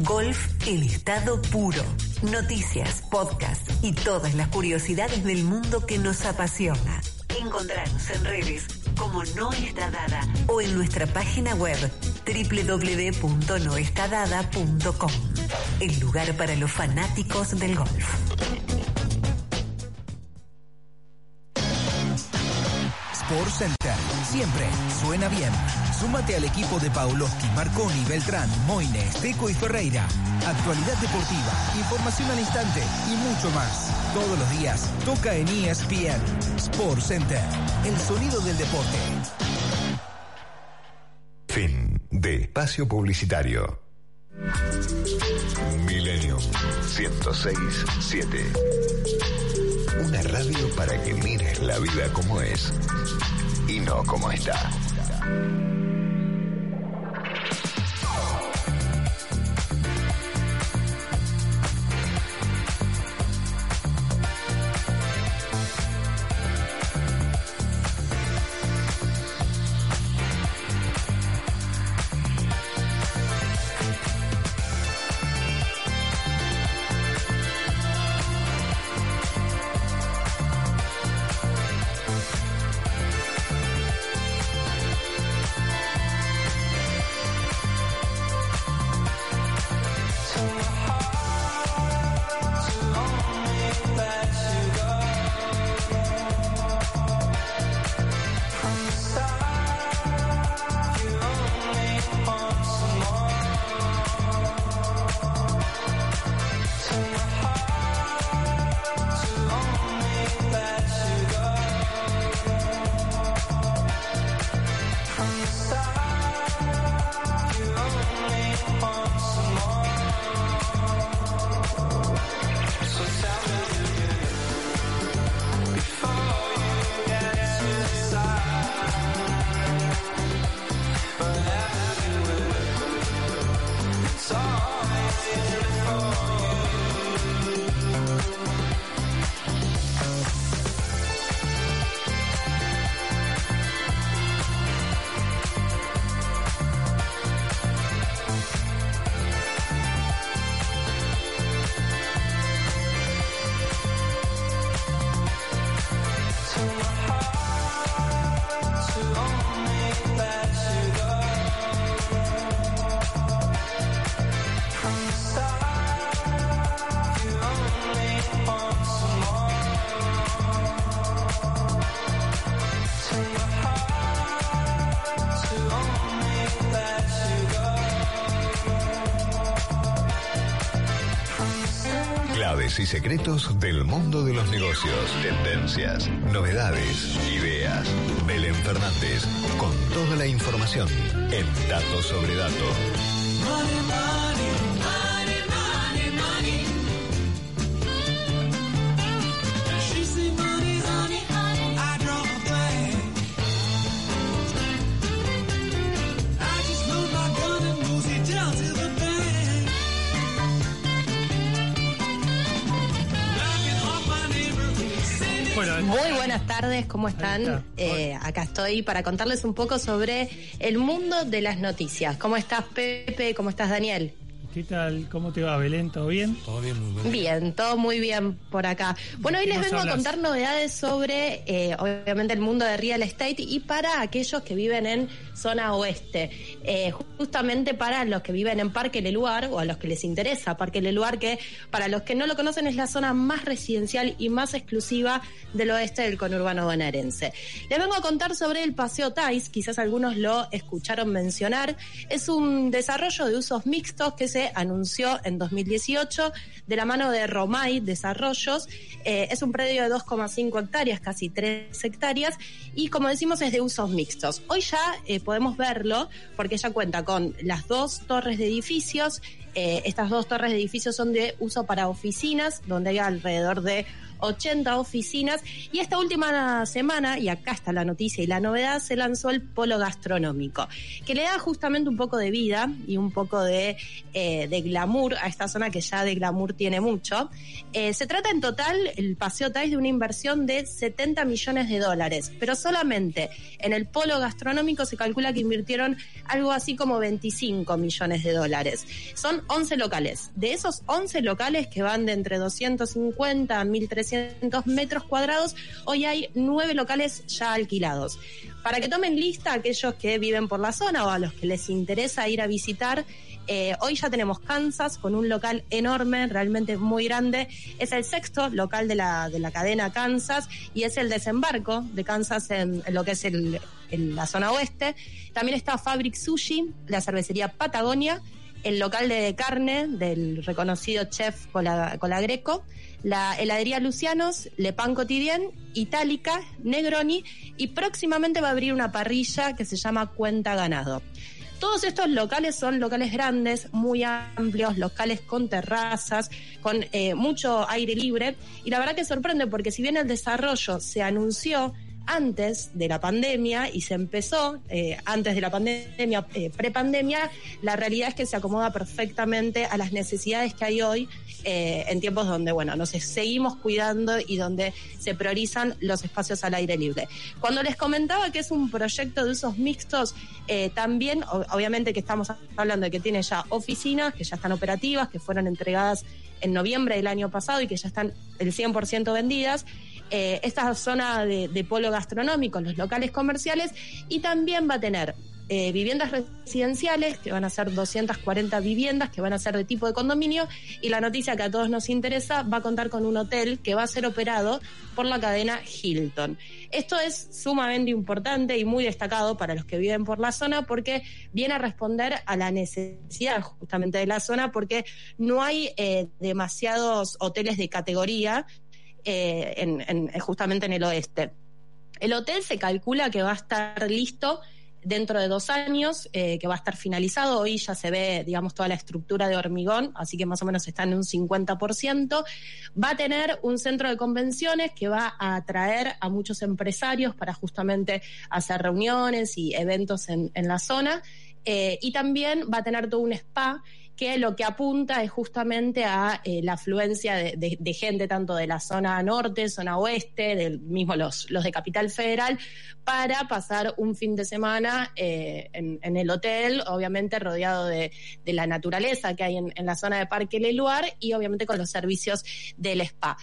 Golf en estado puro. Noticias, podcast y todas las curiosidades del mundo que nos apasiona. Encontrarnos en redes como No Está Dada o en nuestra página web www.noestadada.com. El lugar para los fanáticos del golf. Sport Center. Siempre suena bien. Súmate al equipo de Pauloski, Marconi, Beltrán, Moines, Teco y Ferreira. Actualidad deportiva, información al instante y mucho más. Todos los días toca en ESPN. Sport Center. El sonido del deporte. Fin de espacio publicitario. Millennium 1067. Una radio para que mires la vida como es y no como está. しま。Secretos del mundo de los negocios, tendencias, novedades, ideas. Belén Fernández, con toda la información en Datos sobre Datos. Tardes, ¿cómo están? Eh, acá estoy para contarles un poco sobre el mundo de las noticias. ¿Cómo estás, Pepe? ¿Cómo estás, Daniel? ¿Qué tal? ¿Cómo te va, Belén? ¿Todo bien? Todo bien, muy Bien, todo muy bien por acá. Bueno, hoy ¿De qué les vengo a contar novedades sobre, eh, obviamente, el mundo de real estate y para aquellos que viven en zona oeste. Eh, justamente para los que viven en Parque Leluar o a los que les interesa Parque Leluar, que para los que no lo conocen es la zona más residencial y más exclusiva del oeste del conurbano bonaerense. Les vengo a contar sobre el Paseo Tais, quizás algunos lo escucharon mencionar. Es un desarrollo de usos mixtos que se anunció en 2018 de la mano de Romay Desarrollos. Eh, es un predio de 2,5 hectáreas, casi 3 hectáreas, y como decimos es de usos mixtos. Hoy ya eh, podemos verlo porque ya cuenta con las dos torres de edificios. Eh, estas dos torres de edificios son de uso para oficinas, donde hay alrededor de 80 oficinas. Y esta última semana, y acá está la noticia y la novedad, se lanzó el polo gastronómico, que le da justamente un poco de vida y un poco de, eh, glamour a esta zona que ya de glamour tiene mucho. Eh, se trata en total, el Paseo Tais, de una inversión de 70 millones de dólares, pero solamente en el polo gastronómico se calcula que invirtieron algo así como 25 millones de dólares. Son 11 locales. De esos 11 locales que van de entre 250 a 1300 metros cuadrados, hoy hay 9 locales ya alquilados. Para que tomen lista aquellos que viven por la zona o a los que les interesa ir a visitar, eh, hoy ya tenemos Kansas con un local enorme, realmente muy grande. Es el sexto local de la, de la cadena Kansas y es el desembarco de Kansas en, lo que es el, en la zona oeste. También está Fabric Sushi, la cervecería Patagonia, el local de carne del reconocido chef Cola- Colagreco, la heladería Lucianos, Le Pan Quotidien, Itálica, Negroni y próximamente va a abrir una parrilla que se llama Cuenta Ganado. Todos estos locales son locales grandes, muy amplios, locales con terrazas, con eh, mucho aire libre. Y la verdad que sorprende porque si bien el desarrollo se anunció antes de la pandemia y se empezó eh, antes de la pandemia, eh, prepandemia, la realidad es que se acomoda perfectamente a las necesidades que hay hoy eh, en tiempos donde, bueno, nos seguimos cuidando y donde se priorizan los espacios al aire libre. Cuando les comentaba que es un proyecto de usos mixtos, también, obviamente que estamos hablando de que tiene ya oficinas que ya están operativas, que fueron entregadas en noviembre del año pasado y que ya están el 100% vendidas. Eh, esta zona de, polo gastronómico, los locales comerciales, y también va a tener eh, viviendas residenciales, que van a ser 240 viviendas, que van a ser de tipo de condominio, y la noticia que a todos nos interesa, va a contar con un hotel que va a ser operado por la cadena Hilton. Esto es sumamente importante y muy destacado para los que viven por la zona porque viene a responder a la necesidad justamente de la zona porque no hay eh, demasiados hoteles de categoría eh, en- justamente en el oeste. El hotel se calcula que va a estar listo dentro de dos años, eh, que va a estar finalizado. Hoy ya se ve, digamos, toda la estructura de hormigón, así que más o menos está en un 50%. Va a tener un centro de convenciones que va a atraer a muchos empresarios para justamente hacer reuniones y eventos en, la zona. Eh, y también va a tener todo un spa que lo que apunta es justamente a eh, la afluencia de, gente tanto de la zona norte, zona oeste, del mismo los, los de Capital Federal, para pasar un fin de semana eh, en, el hotel, obviamente rodeado de, de la naturaleza que hay en, en la zona de Parque Leluar y obviamente con los servicios del spa.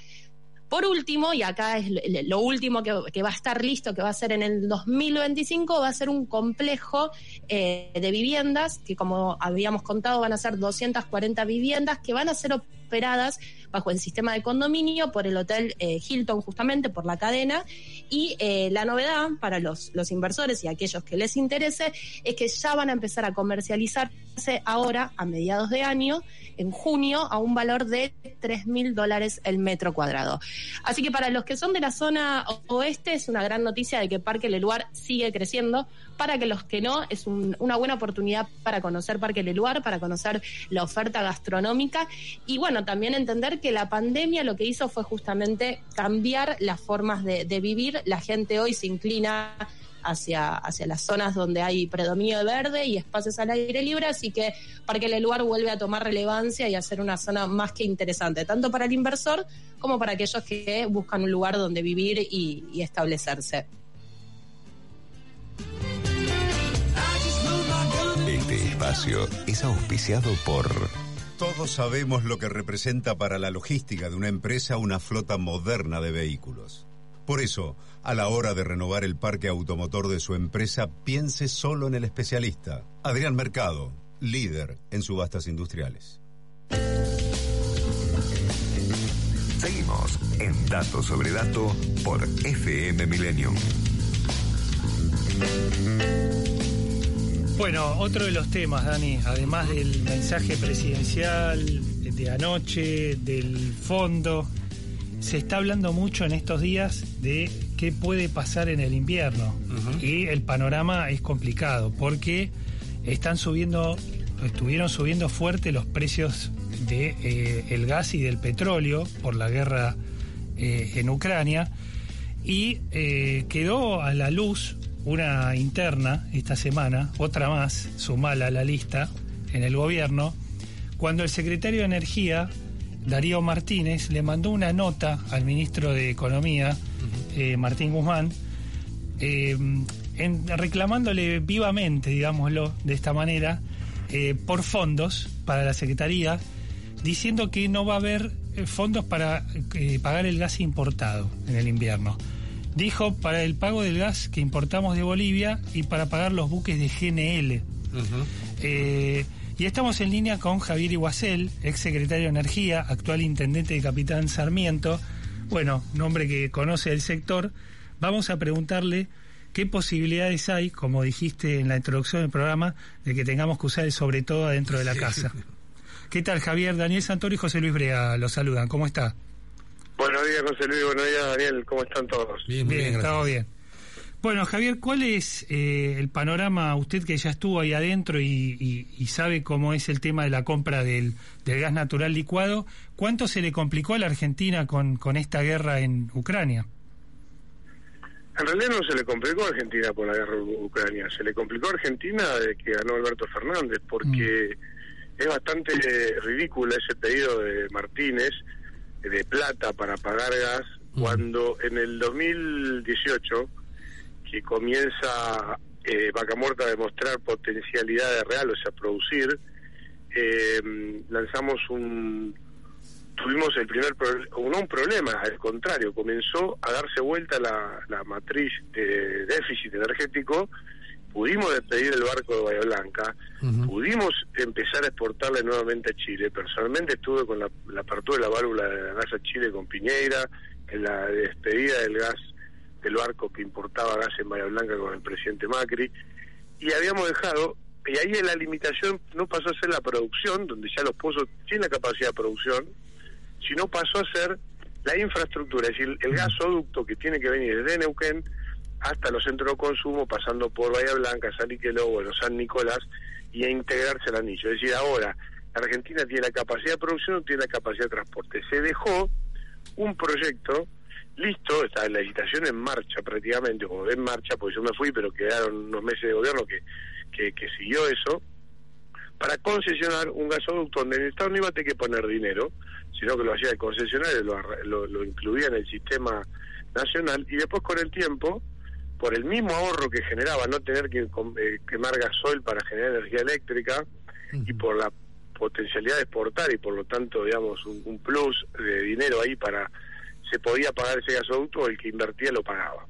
Por último, y acá es lo- último que, que va a estar listo, que va a ser en el 2025, va a ser un complejo eh, de viviendas, que como habíamos contado van a ser 240 viviendas, que van a ser operadas bajo el sistema de condominio por el Hotel eh, Hilton, justamente por la cadena. Y eh, la novedad para los, los inversores y aquellos que les interese es que ya van a empezar a comercializarse ahora, a mediados de año, en junio, a un valor de 3 mil dólares el metro cuadrado. Así que para los que son de la zona oeste, es una gran noticia de que Parque Leluar sigue creciendo. Para que los que no, es un- una buena oportunidad para conocer Parque Leluar, para conocer la oferta gastronómica y bueno, también entender que la pandemia lo que hizo fue justamente cambiar las formas de, vivir. La gente hoy se inclina hacia, hacia las zonas donde hay predominio de verde y espacios al aire libre, así que Parque El Lugar vuelve a tomar relevancia y a ser una zona más que interesante, tanto para el inversor como para aquellos que buscan un lugar donde vivir y, y establecerse. Este espacio es auspiciado por Todos sabemos lo que representa para la logística de una empresa una flota moderna de vehículos. Por eso, a la hora de renovar el parque automotor de su empresa, piense solo en el especialista, Adrián Mercado, líder en subastas industriales. Seguimos en Dato sobre Dato por FM Millennium. Bueno, otro de los temas, Dani, además del mensaje presidencial de anoche, del fondo, se está hablando mucho en estos días de qué puede pasar en el invierno. Y el panorama es complicado porque están subiendo, estuvieron subiendo fuerte los precios de eh, el gas y del petróleo por la guerra eh, en Ucrania y eh, quedó a la luz una interna esta semana, otra más, sumala a la lista en el gobierno, cuando el secretario de Energía, Darío Martínez, le mandó una nota al ministro de Economía, eh, Martín Guzmán, eh, en- reclamándole vivamente, digámoslo de esta manera, eh, por fondos para la Secretaría, diciendo que no va a haber fondos para pagar el gas importado en el invierno. Dijo para el pago del gas que importamos de Bolivia y para pagar los buques de GNL. Eh, y estamos en línea con Javier Iguacel, ex secretario de Energía, actual intendente de Capitán Sarmiento. Bueno, un hombre que conoce el sector. Vamos a preguntarle qué posibilidades hay, como dijiste en la introducción del programa, de que tengamos que usar el sobre todo adentro de la casa. [laughs] ¿Qué tal, Javier? Daniel Santoro y José Luis Brea los saludan. ¿Cómo está? Buenos días, José Luis. Buenos días, Daniel. ¿Cómo están todos? Bien, todo bien. Bueno, Javier, ¿cuál es eh, el panorama, usted que ya estuvo ahí adentro y, y- y sabe cómo es el tema de la compra del, del gas natural licuado? ¿Cuánto se le complicó a la Argentina con, con esta guerra en Ucrania? En realidad no se le complicó a Argentina por la guerra de Ucrania, se le complicó a Argentina de que ganó Alberto Fernández, porque es bastante ridículo ese pedido de Martínez de plata para pagar gas, cuando en el 2018, que comienza eh, Vaca Muerta a demostrar potencialidades reales, o sea, producir, eh, lanzamos un, tuvimos el primer pro- no un problema, al contrario, comenzó a darse vuelta la, la matriz de déficit energético, pudimos despedir el barco de Bahía Blanca, pudimos empezar a exportarle nuevamente a Chile. Personalmente estuve con la, la apertura de la válvula de gas a Chile con Piñeira, en la despedida del gas del barco que importaba gas en Bahía Blanca con el presidente Macri, y habíamos dejado, y ahí la limitación no pasó a ser la producción, donde ya los pozos tienen la capacidad de producción, sino pasó a ser la infraestructura, es decir, el gasoducto que tiene que venir desde Neuquén hasta los centros de consumo, pasando por Bahía Blanca, San bueno, San Nicolás, y a integrarse al anillo. Es decir, ahora Argentina tiene la capacidad de producción, tiene la capacidad de transporte. Se dejó un proyecto listo, está la licitación en marcha prácticamente, o en marcha, porque yo me fui, pero quedaron unos meses de gobierno que, que, siguió eso, para concesionar un gasoducto donde el Estado no iba a tener que poner dinero, sino que lo hacía el concesionario, lo, lo, lo incluía en el sistema nacional, y después con el tiempo, por el mismo ahorro que generaba no tener que eh, quemar gasoil para generar energía eléctrica, y por la potencialidad de exportar y por lo tanto, digamos, un, un plus de dinero ahí para, se podía pagar ese gasoducto, el que invertía lo pagaba.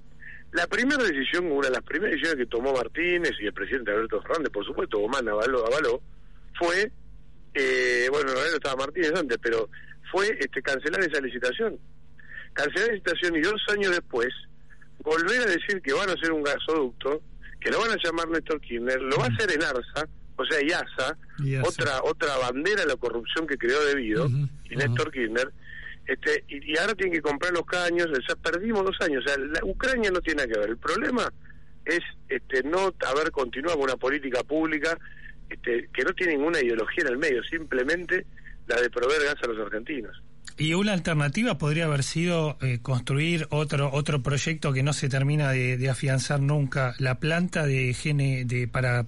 La primera decisión, una de las primeras decisiones que tomó Martínez y el presidente Alberto Fernández, por supuesto, Gomán avaló, avaló fue, eh, bueno, en realidad no estaba Martínez antes, pero fue este cancelar esa licitación. Cancelar la licitación y dos años después volver a decir que van a hacer un gasoducto, que lo van a llamar Néstor Kirchner, lo va a hacer en ARSA, o sea, IASA, otra otra bandera de la corrupción que creó debido, y Néstor Kirchner, este, y, y ahora tienen que comprar los caños, o sea, perdimos dos años, o sea, la Ucrania no tiene nada que ver, el problema es este no haber continuado con una política pública este, que no tiene ninguna ideología en el medio, simplemente la de proveer gas a los argentinos. Y una alternativa podría haber sido eh, construir otro otro proyecto que no se termina de, afianzar nunca, la planta de, GN, de para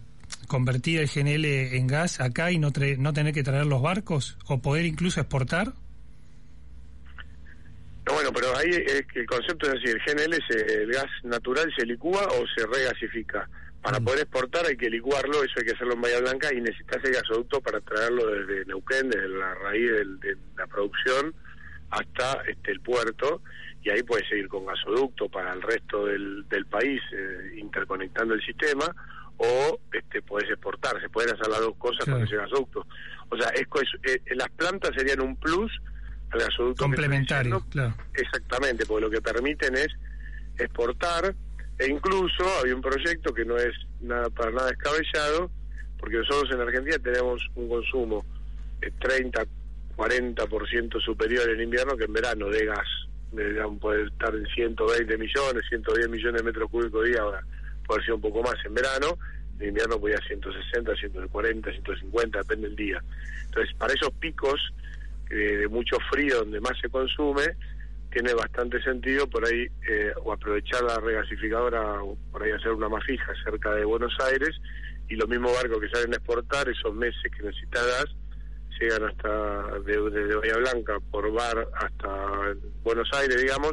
convertir el GNL en gas acá y no, no tener que traer los barcos o poder incluso exportar. No, bueno, pero ahí es que el concepto es así, el GNL, se- el gas natural se licúa o se regasifica. Para poder exportar hay que licuarlo, eso hay que hacerlo en Bahía Blanca y necesitas el gasoducto para traerlo desde Neuquén, desde la raíz del- de la producción hasta este el puerto y ahí puedes seguir con gasoducto para el resto del, del país eh, interconectando el sistema o este puedes exportar, se pueden hacer las dos cosas Claro. con ese gasoducto. O sea, es, es- eh, las plantas serían un plus al gasoducto Complementario, claro. Exactamente, porque lo que permiten es exportar e incluso había un proyecto que no es nada para nada descabellado, porque nosotros en Argentina tenemos un consumo de 30, 40% superior en invierno que en verano de gas. Digamos, puede estar en 120 millones, 110 millones de metros cúbicos día, ahora puede ser un poco más en verano, en invierno podía 160, 140, 150, depende del día. Entonces, para esos picos eh, de mucho frío donde más se consume, tiene bastante sentido por ahí eh, o aprovechar la regasificadora o por ahí hacer una más fija cerca de Buenos Aires y los mismos barcos que salen a exportar esos meses que necesita gas llegan hasta de- desde Bahía Blanca por bar hasta Buenos Aires digamos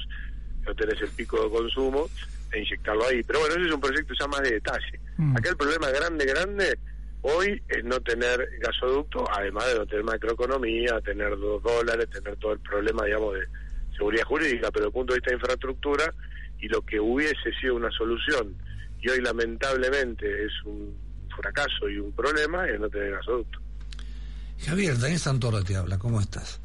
no tenés el pico de consumo e inyectarlo ahí. Pero bueno ese es un proyecto ya más de detalle. Acá el problema grande grande hoy es no tener gasoducto además de no tener macroeconomía tener dos dólares tener todo el problema digamos de seguridad jurídica, pero desde el punto de vista de infraestructura y lo que hubiese sido una solución y hoy lamentablemente es un fracaso y un problema es no tener gasoducto. Javier, Daniel Santoro te habla, ¿cómo estás?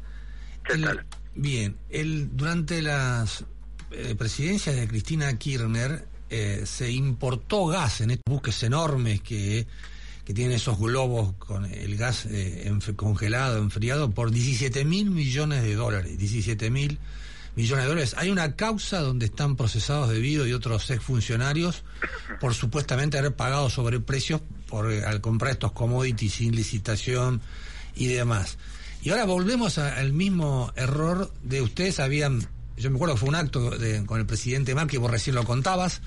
¿Qué tal? Bien, el, durante las eh, presidencias de Cristina Kirchner eh, se importó gas en estos buques enormes que, que tienen esos globos con el gas eh, enf- congelado, enfriado, por 17 mil millones de dólares. 17 mil millones de dólares. Hay una causa donde están procesados debido y otros exfuncionarios por supuestamente haber pagado sobreprecios por, eh, al comprar estos commodities sin licitación y demás. Y ahora volvemos al mismo error de ustedes habían, yo me acuerdo que fue un acto de- con el presidente Macri, vos recién lo contabas,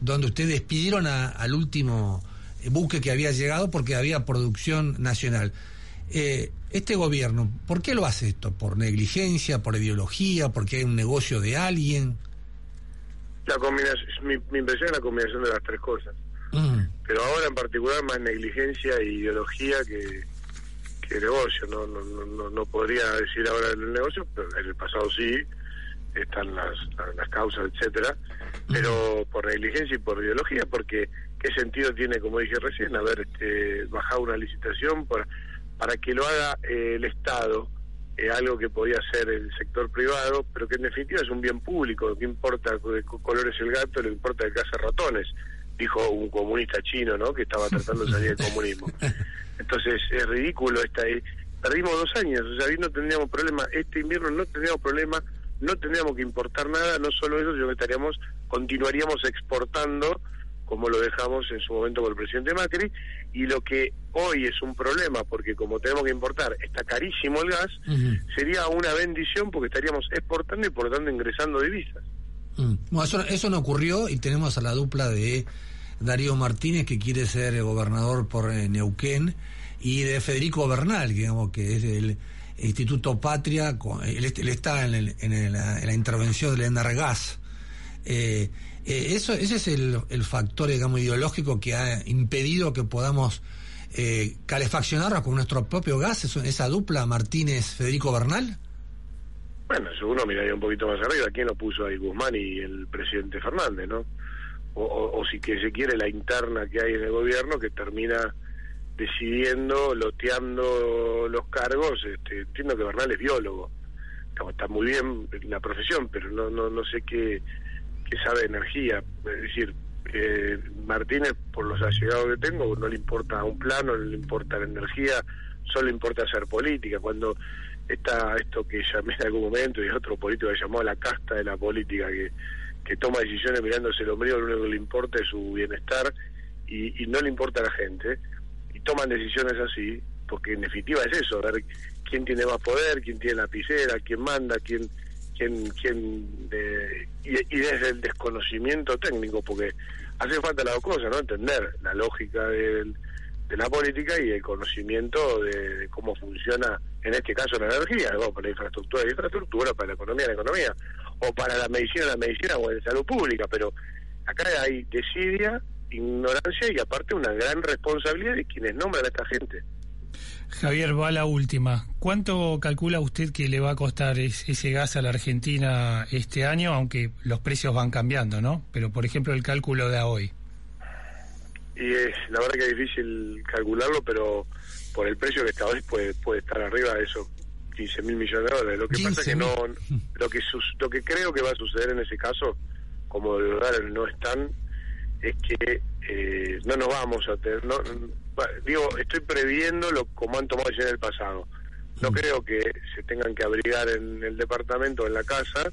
donde ustedes despidieron a- al último eh, buque que había llegado porque había producción nacional. Eh, este gobierno, ¿por qué lo hace esto? ¿Por negligencia, por ideología, porque hay un negocio de alguien? La combinación, mi, mi impresión es la combinación de las tres cosas. Mm. Pero ahora en particular más negligencia e ideología que, que negocio. No, no, no, no, podría decir ahora el negocio, pero en el pasado sí están las, las, causas, etcétera. Pero por negligencia y por ideología, porque qué sentido tiene, como dije recién, haber este, bajado una licitación para, para que lo haga eh, el Estado, eh, algo que podía hacer el sector privado, pero que en definitiva es un bien público. Lo que importa de qué color es el gato, lo que importa que hace ratones, dijo un comunista chino, ¿no? Que estaba tratando de salir del comunismo. [laughs] Entonces es ridículo esta. eh, Perdimos dos años, o sea, ahí no tendríamos problema. Este invierno no tendríamos problema, no tendríamos que importar nada, no solo eso, sino que estaríamos, continuaríamos exportando como lo dejamos en su momento con el presidente Macri, y lo que hoy es un problema, porque como tenemos que importar, está carísimo el gas, sería una bendición porque estaríamos exportando y por lo tanto ingresando divisas. Mm. Bueno, eso, eso no ocurrió y tenemos a la dupla de Darío Martínez que quiere ser gobernador por eh, Neuquén y de Federico Bernal, que, digamos que es del Instituto Patria, con- él está en, el- en el- en la intervención del Enargas. Eh, eh, eso, ese es el, el factor, digamos, ideológico que ha impedido que podamos eh, calefaccionarnos con nuestro propio gas, esa dupla Martínez-Federico Bernal. Bueno, si uno miraría un poquito más arriba, ¿quién lo puso ahí? Guzmán y el presidente Fernández, ¿no? O, o- o si que se quiere la interna que hay en el gobierno que termina decidiendo, loteando los cargos. Este, entiendo que Bernal es biólogo. está muy bien la profesión, pero no no no sé qué sabe de energía. Es decir, eh, Martínez, por los allegados que tengo, no le importa un plano, no le importa la energía, solo le importa hacer política. Cuando está esto que llamé en algún momento y otro político que llamó la casta de la política, que, que toma decisiones mirándose el ombligo, lo único que le importa es su bienestar y, y no le importa a la gente, y toman decisiones así, porque en definitiva es eso, ver quién tiene más poder, quién tiene la lapicera, quién manda, quién quién quién eh, y, desde el desconocimiento técnico, porque hace falta las dos cosas, ¿no? Entender la lógica del- de la política y el conocimiento de, de cómo funciona, en este caso, la energía, ¿no? para la infraestructura, la infraestructura, para la economía, la economía, o para la medicina, la medicina, o en salud pública, pero acá hay desidia, ignorancia y aparte una gran responsabilidad de quienes nombran a esta gente. Javier, va la última. ¿Cuánto calcula usted que le va a costar es- ese gas a la Argentina este año? Aunque los precios van cambiando, ¿no? Pero, por ejemplo, el cálculo de hoy. Y es, la verdad que es difícil calcularlo, pero por el precio que está hoy puede, puede estar arriba de esos 15 mil millones de dólares. Lo que pasa es que no, [laughs] lo que lo que creo que va a suceder en ese caso, como los dólares no están, es que eh, no nos vamos a tener, no, digo, estoy previendo lo como han tomado ya en el pasado. No creo que se tengan que abrigar en el departamento en la casa,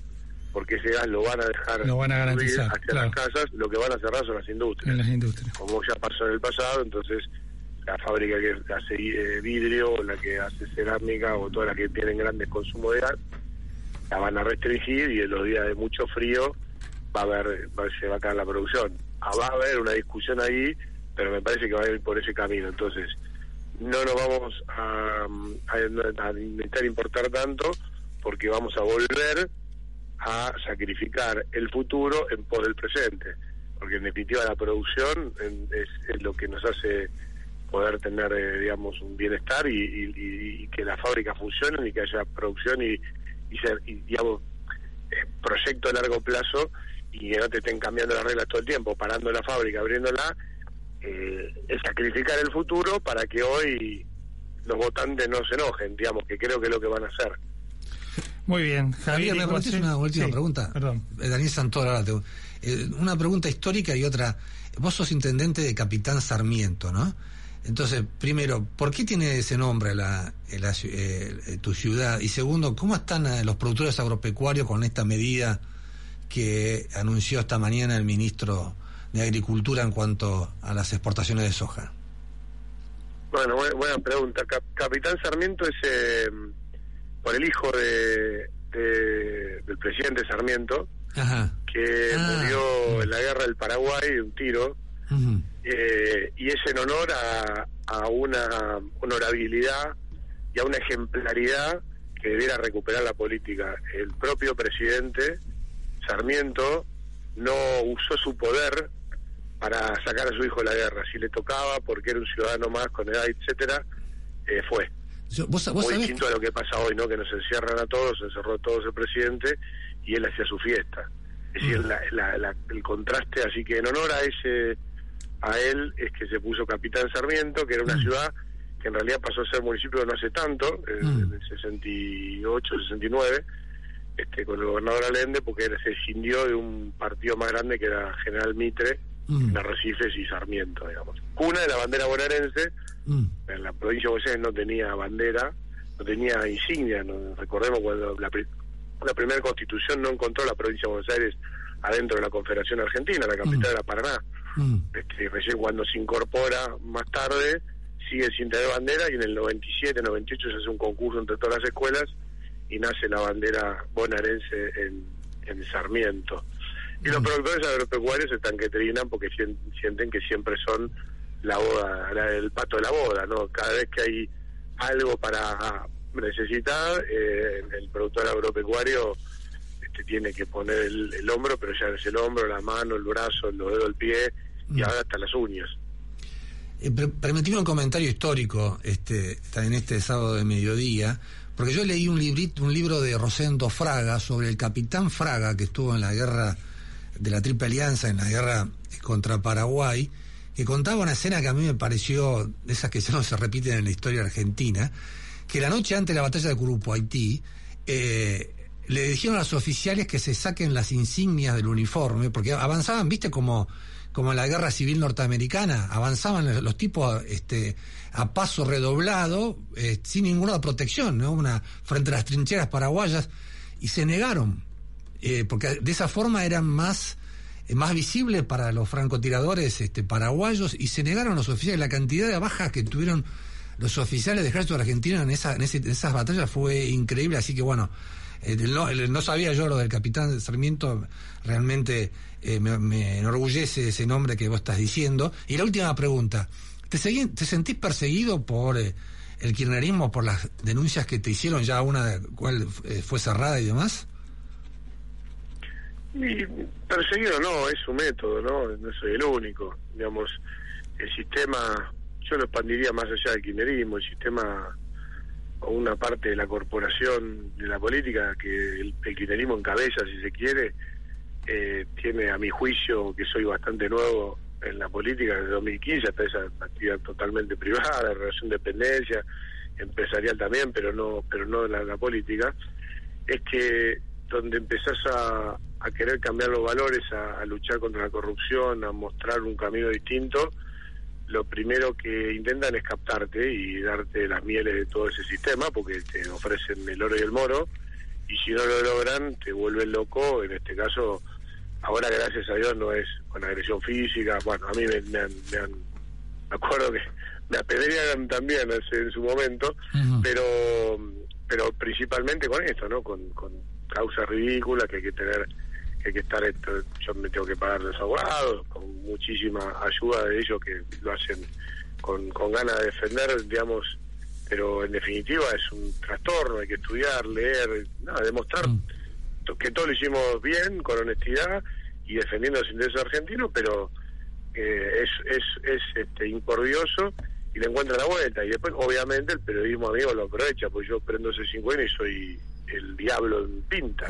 porque ese gas lo van a dejar Lo van a garantizar, hacia claro. las casas, lo que van a cerrar son las industrias En las industrias. como ya pasó en el pasado, entonces la fábrica que hace eh, vidrio, o la que hace cerámica o todas las que tienen grandes consumos de gas, la van a restringir y en los días de mucho frío va a haber, va- se va a caer la producción. Ah, va a haber una discusión ahí, pero me parece que va a ir por ese camino. Entonces, no nos vamos a, a, intentar importar tanto porque vamos a volver a sacrificar el futuro en pos del presente, porque en definitiva la producción es, es lo que nos hace poder tener, eh, digamos, un bienestar y, y- y- que las fábricas funcionen y que haya producción y, y, ser- digamos, eh, proyecto a largo plazo y que no te estén cambiando las reglas todo el tiempo, parando la fábrica, abriéndola, eh, es sacrificar el futuro para que hoy los votantes no se enojen, digamos, que creo que es lo que van a hacer. Muy bien. Javier, ¿me permites una última Sí, pregunta? Perdón. Eh, Daniel te- eh, una pregunta histórica y otra. Vos sos intendente de Capitán Sarmiento, ¿no? Entonces, primero, ¿por qué tiene ese nombre la, eh, la eh, tu ciudad? Y segundo, ¿cómo están los productores agropecuarios con esta medida que anunció esta mañana el ministro de Agricultura en cuanto a las exportaciones de soja? Bueno, bu- buena pregunta. Cap- Capitán Sarmiento es eh, por el hijo de, de- del presidente Sarmiento, Ajá. que murió en la guerra del Paraguay de un tiro, eh, y es en honor a, a una honorabilidad y a una ejemplaridad que debiera recuperar la política. El propio presidente Sarmiento no usó su poder para sacar a su hijo de la guerra. Si le tocaba, porque era un ciudadano más con edad, etcétera, eh, fue. Vos, vos Muy distinto a lo que pasa hoy, ¿no? Que nos encierran a todos, se encerró a todos el presidente y él hacía su fiesta. Es decir, la- la- la- el contraste, así que en honor a ese, a él es que se puso Capitán Sarmiento, que era una ciudad que en realidad pasó a ser municipio no hace tanto, en, en el 68, 69, este, con el gobernador Allende, porque él se escindió de un partido más grande que era General Mitre, en Arrecifes y Sarmiento, digamos. Cuna de la bandera bonaerense, en la provincia de Buenos Aires no tenía bandera, no tenía insignia. ¿no? Recordemos cuando la, la primera constitución no encontró la provincia de Buenos Aires adentro de la Confederación Argentina, la capital era Paraná. Este, recién cuando se incorpora más tarde, sigue sin tener bandera y en el 97, 98 se hace un concurso entre todas las escuelas y nace la bandera bonaerense en, en Sarmiento. Y los productores agropecuarios están que trinan porque sien- sienten que siempre son la boda, la- el pato de la boda, ¿no? Cada vez que hay algo para necesitar, eh, el productor agropecuario este, tiene que poner el, el hombro, pero ya es el hombro, la mano, el brazo, los dedos del pie y ahora hasta las uñas. Eh, permitime un comentario histórico este, en este sábado de mediodía, porque yo leí un librito, un libro de Rosendo Fraga sobre el capitán Fraga que estuvo en la guerra de la Triple Alianza, en la guerra contra Paraguay, que contaba una escena que a mí me pareció de esas que ya no se repiten en la historia argentina, que la noche antes de la batalla de Curupo, Haití, eh, le dijeron a los oficiales que se saquen las insignias del uniforme, porque avanzaban, viste, como, como en la guerra civil norteamericana, avanzaban los tipos este, a paso redoblado, eh, sin ninguna protección, ¿no? Una, frente a las trincheras paraguayas, y se negaron, eh, porque de esa forma eran más, eh, más visibles para los francotiradores este, paraguayos, y se negaron los oficiales. La cantidad de bajas que tuvieron los oficiales del ejército argentino en, esa, en, esas batallas fue increíble, así que bueno, eh, no, no sabía yo lo del capitán Sarmiento, realmente eh, me, enorgullece ese nombre que vos estás diciendo. Y la última pregunta, ¿te, segui- te sentís perseguido por eh, el kirchnerismo, por las denuncias que te hicieron, ya una de cual eh, fue cerrada y demás? Y perseguido no, es su método, ¿no? No soy el único. Digamos, el sistema, yo lo expandiría más allá del kirchnerismo, el sistema o una parte de la corporación de la política que el, el kirchnerismo encabeza, si se quiere, eh, tiene a mi juicio, que soy bastante nuevo en la política desde 2015, hasta esa actividad totalmente privada, relación de dependencia, empresarial también, pero no, pero no en la, la política, es que donde empezás a, a querer cambiar los valores, a, a luchar contra la corrupción, a mostrar un camino distinto, lo primero que intentan es captarte y darte las mieles de todo ese sistema, porque te ofrecen el oro y el moro, y si no lo logran, te vuelven loco, en este caso, ahora gracias a Dios no es con agresión física, bueno, a mí me, me han, me han- me acuerdo que me apedrearon también en su momento, pero pero principalmente con esto, ¿no? Con, con causas ridículas que hay que tener, que hay que estar, esto, yo me tengo que pagar los abogados, con muchísima ayuda de ellos que lo hacen con, con ganas de defender, digamos, pero en definitiva es un trastorno, hay que estudiar, leer, nada, demostrar to- que todo lo hicimos bien, con honestidad y defendiendo los intereses argentinos, pero eh, es, es, es este, incordioso y le encuentra la vuelta. Y después, obviamente, el periodismo amigo lo aprovecha, pues yo prendo ese 50 y soy el diablo en pinta.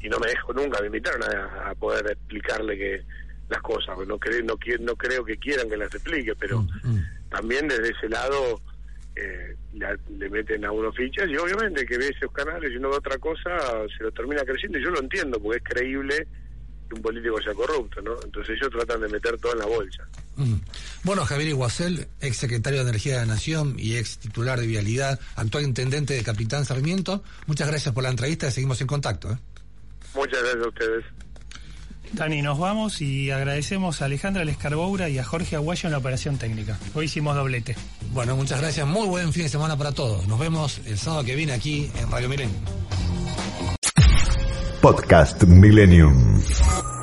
Y no me dejo nunca, me invitaron a, a poder explicarle que las cosas, pues no, creo no, no creo que quieran que las explique, pero también desde ese lado eh, la- le meten a uno fichas y obviamente que ve esos canales y no ve otra cosa se lo termina creciendo. Y yo lo entiendo porque es creíble que un político sea corrupto, ¿no? Entonces ellos tratan de meter todo en la bolsa. Mm. Bueno, Javier Iguacel, ex secretario de Energía de la Nación y ex titular de Vialidad, actual intendente de Capitán Sarmiento, muchas gracias por la entrevista y seguimos en contacto. ¿eh? Muchas gracias a ustedes. Dani, nos vamos y agradecemos a Alejandra Lescarboura y a Jorge Aguayo en la operación técnica. Hoy hicimos doblete. Bueno, muchas gracias. Muy buen fin de semana para todos. Nos vemos el sábado que viene aquí en Radio Milenio. Podcast Millennium.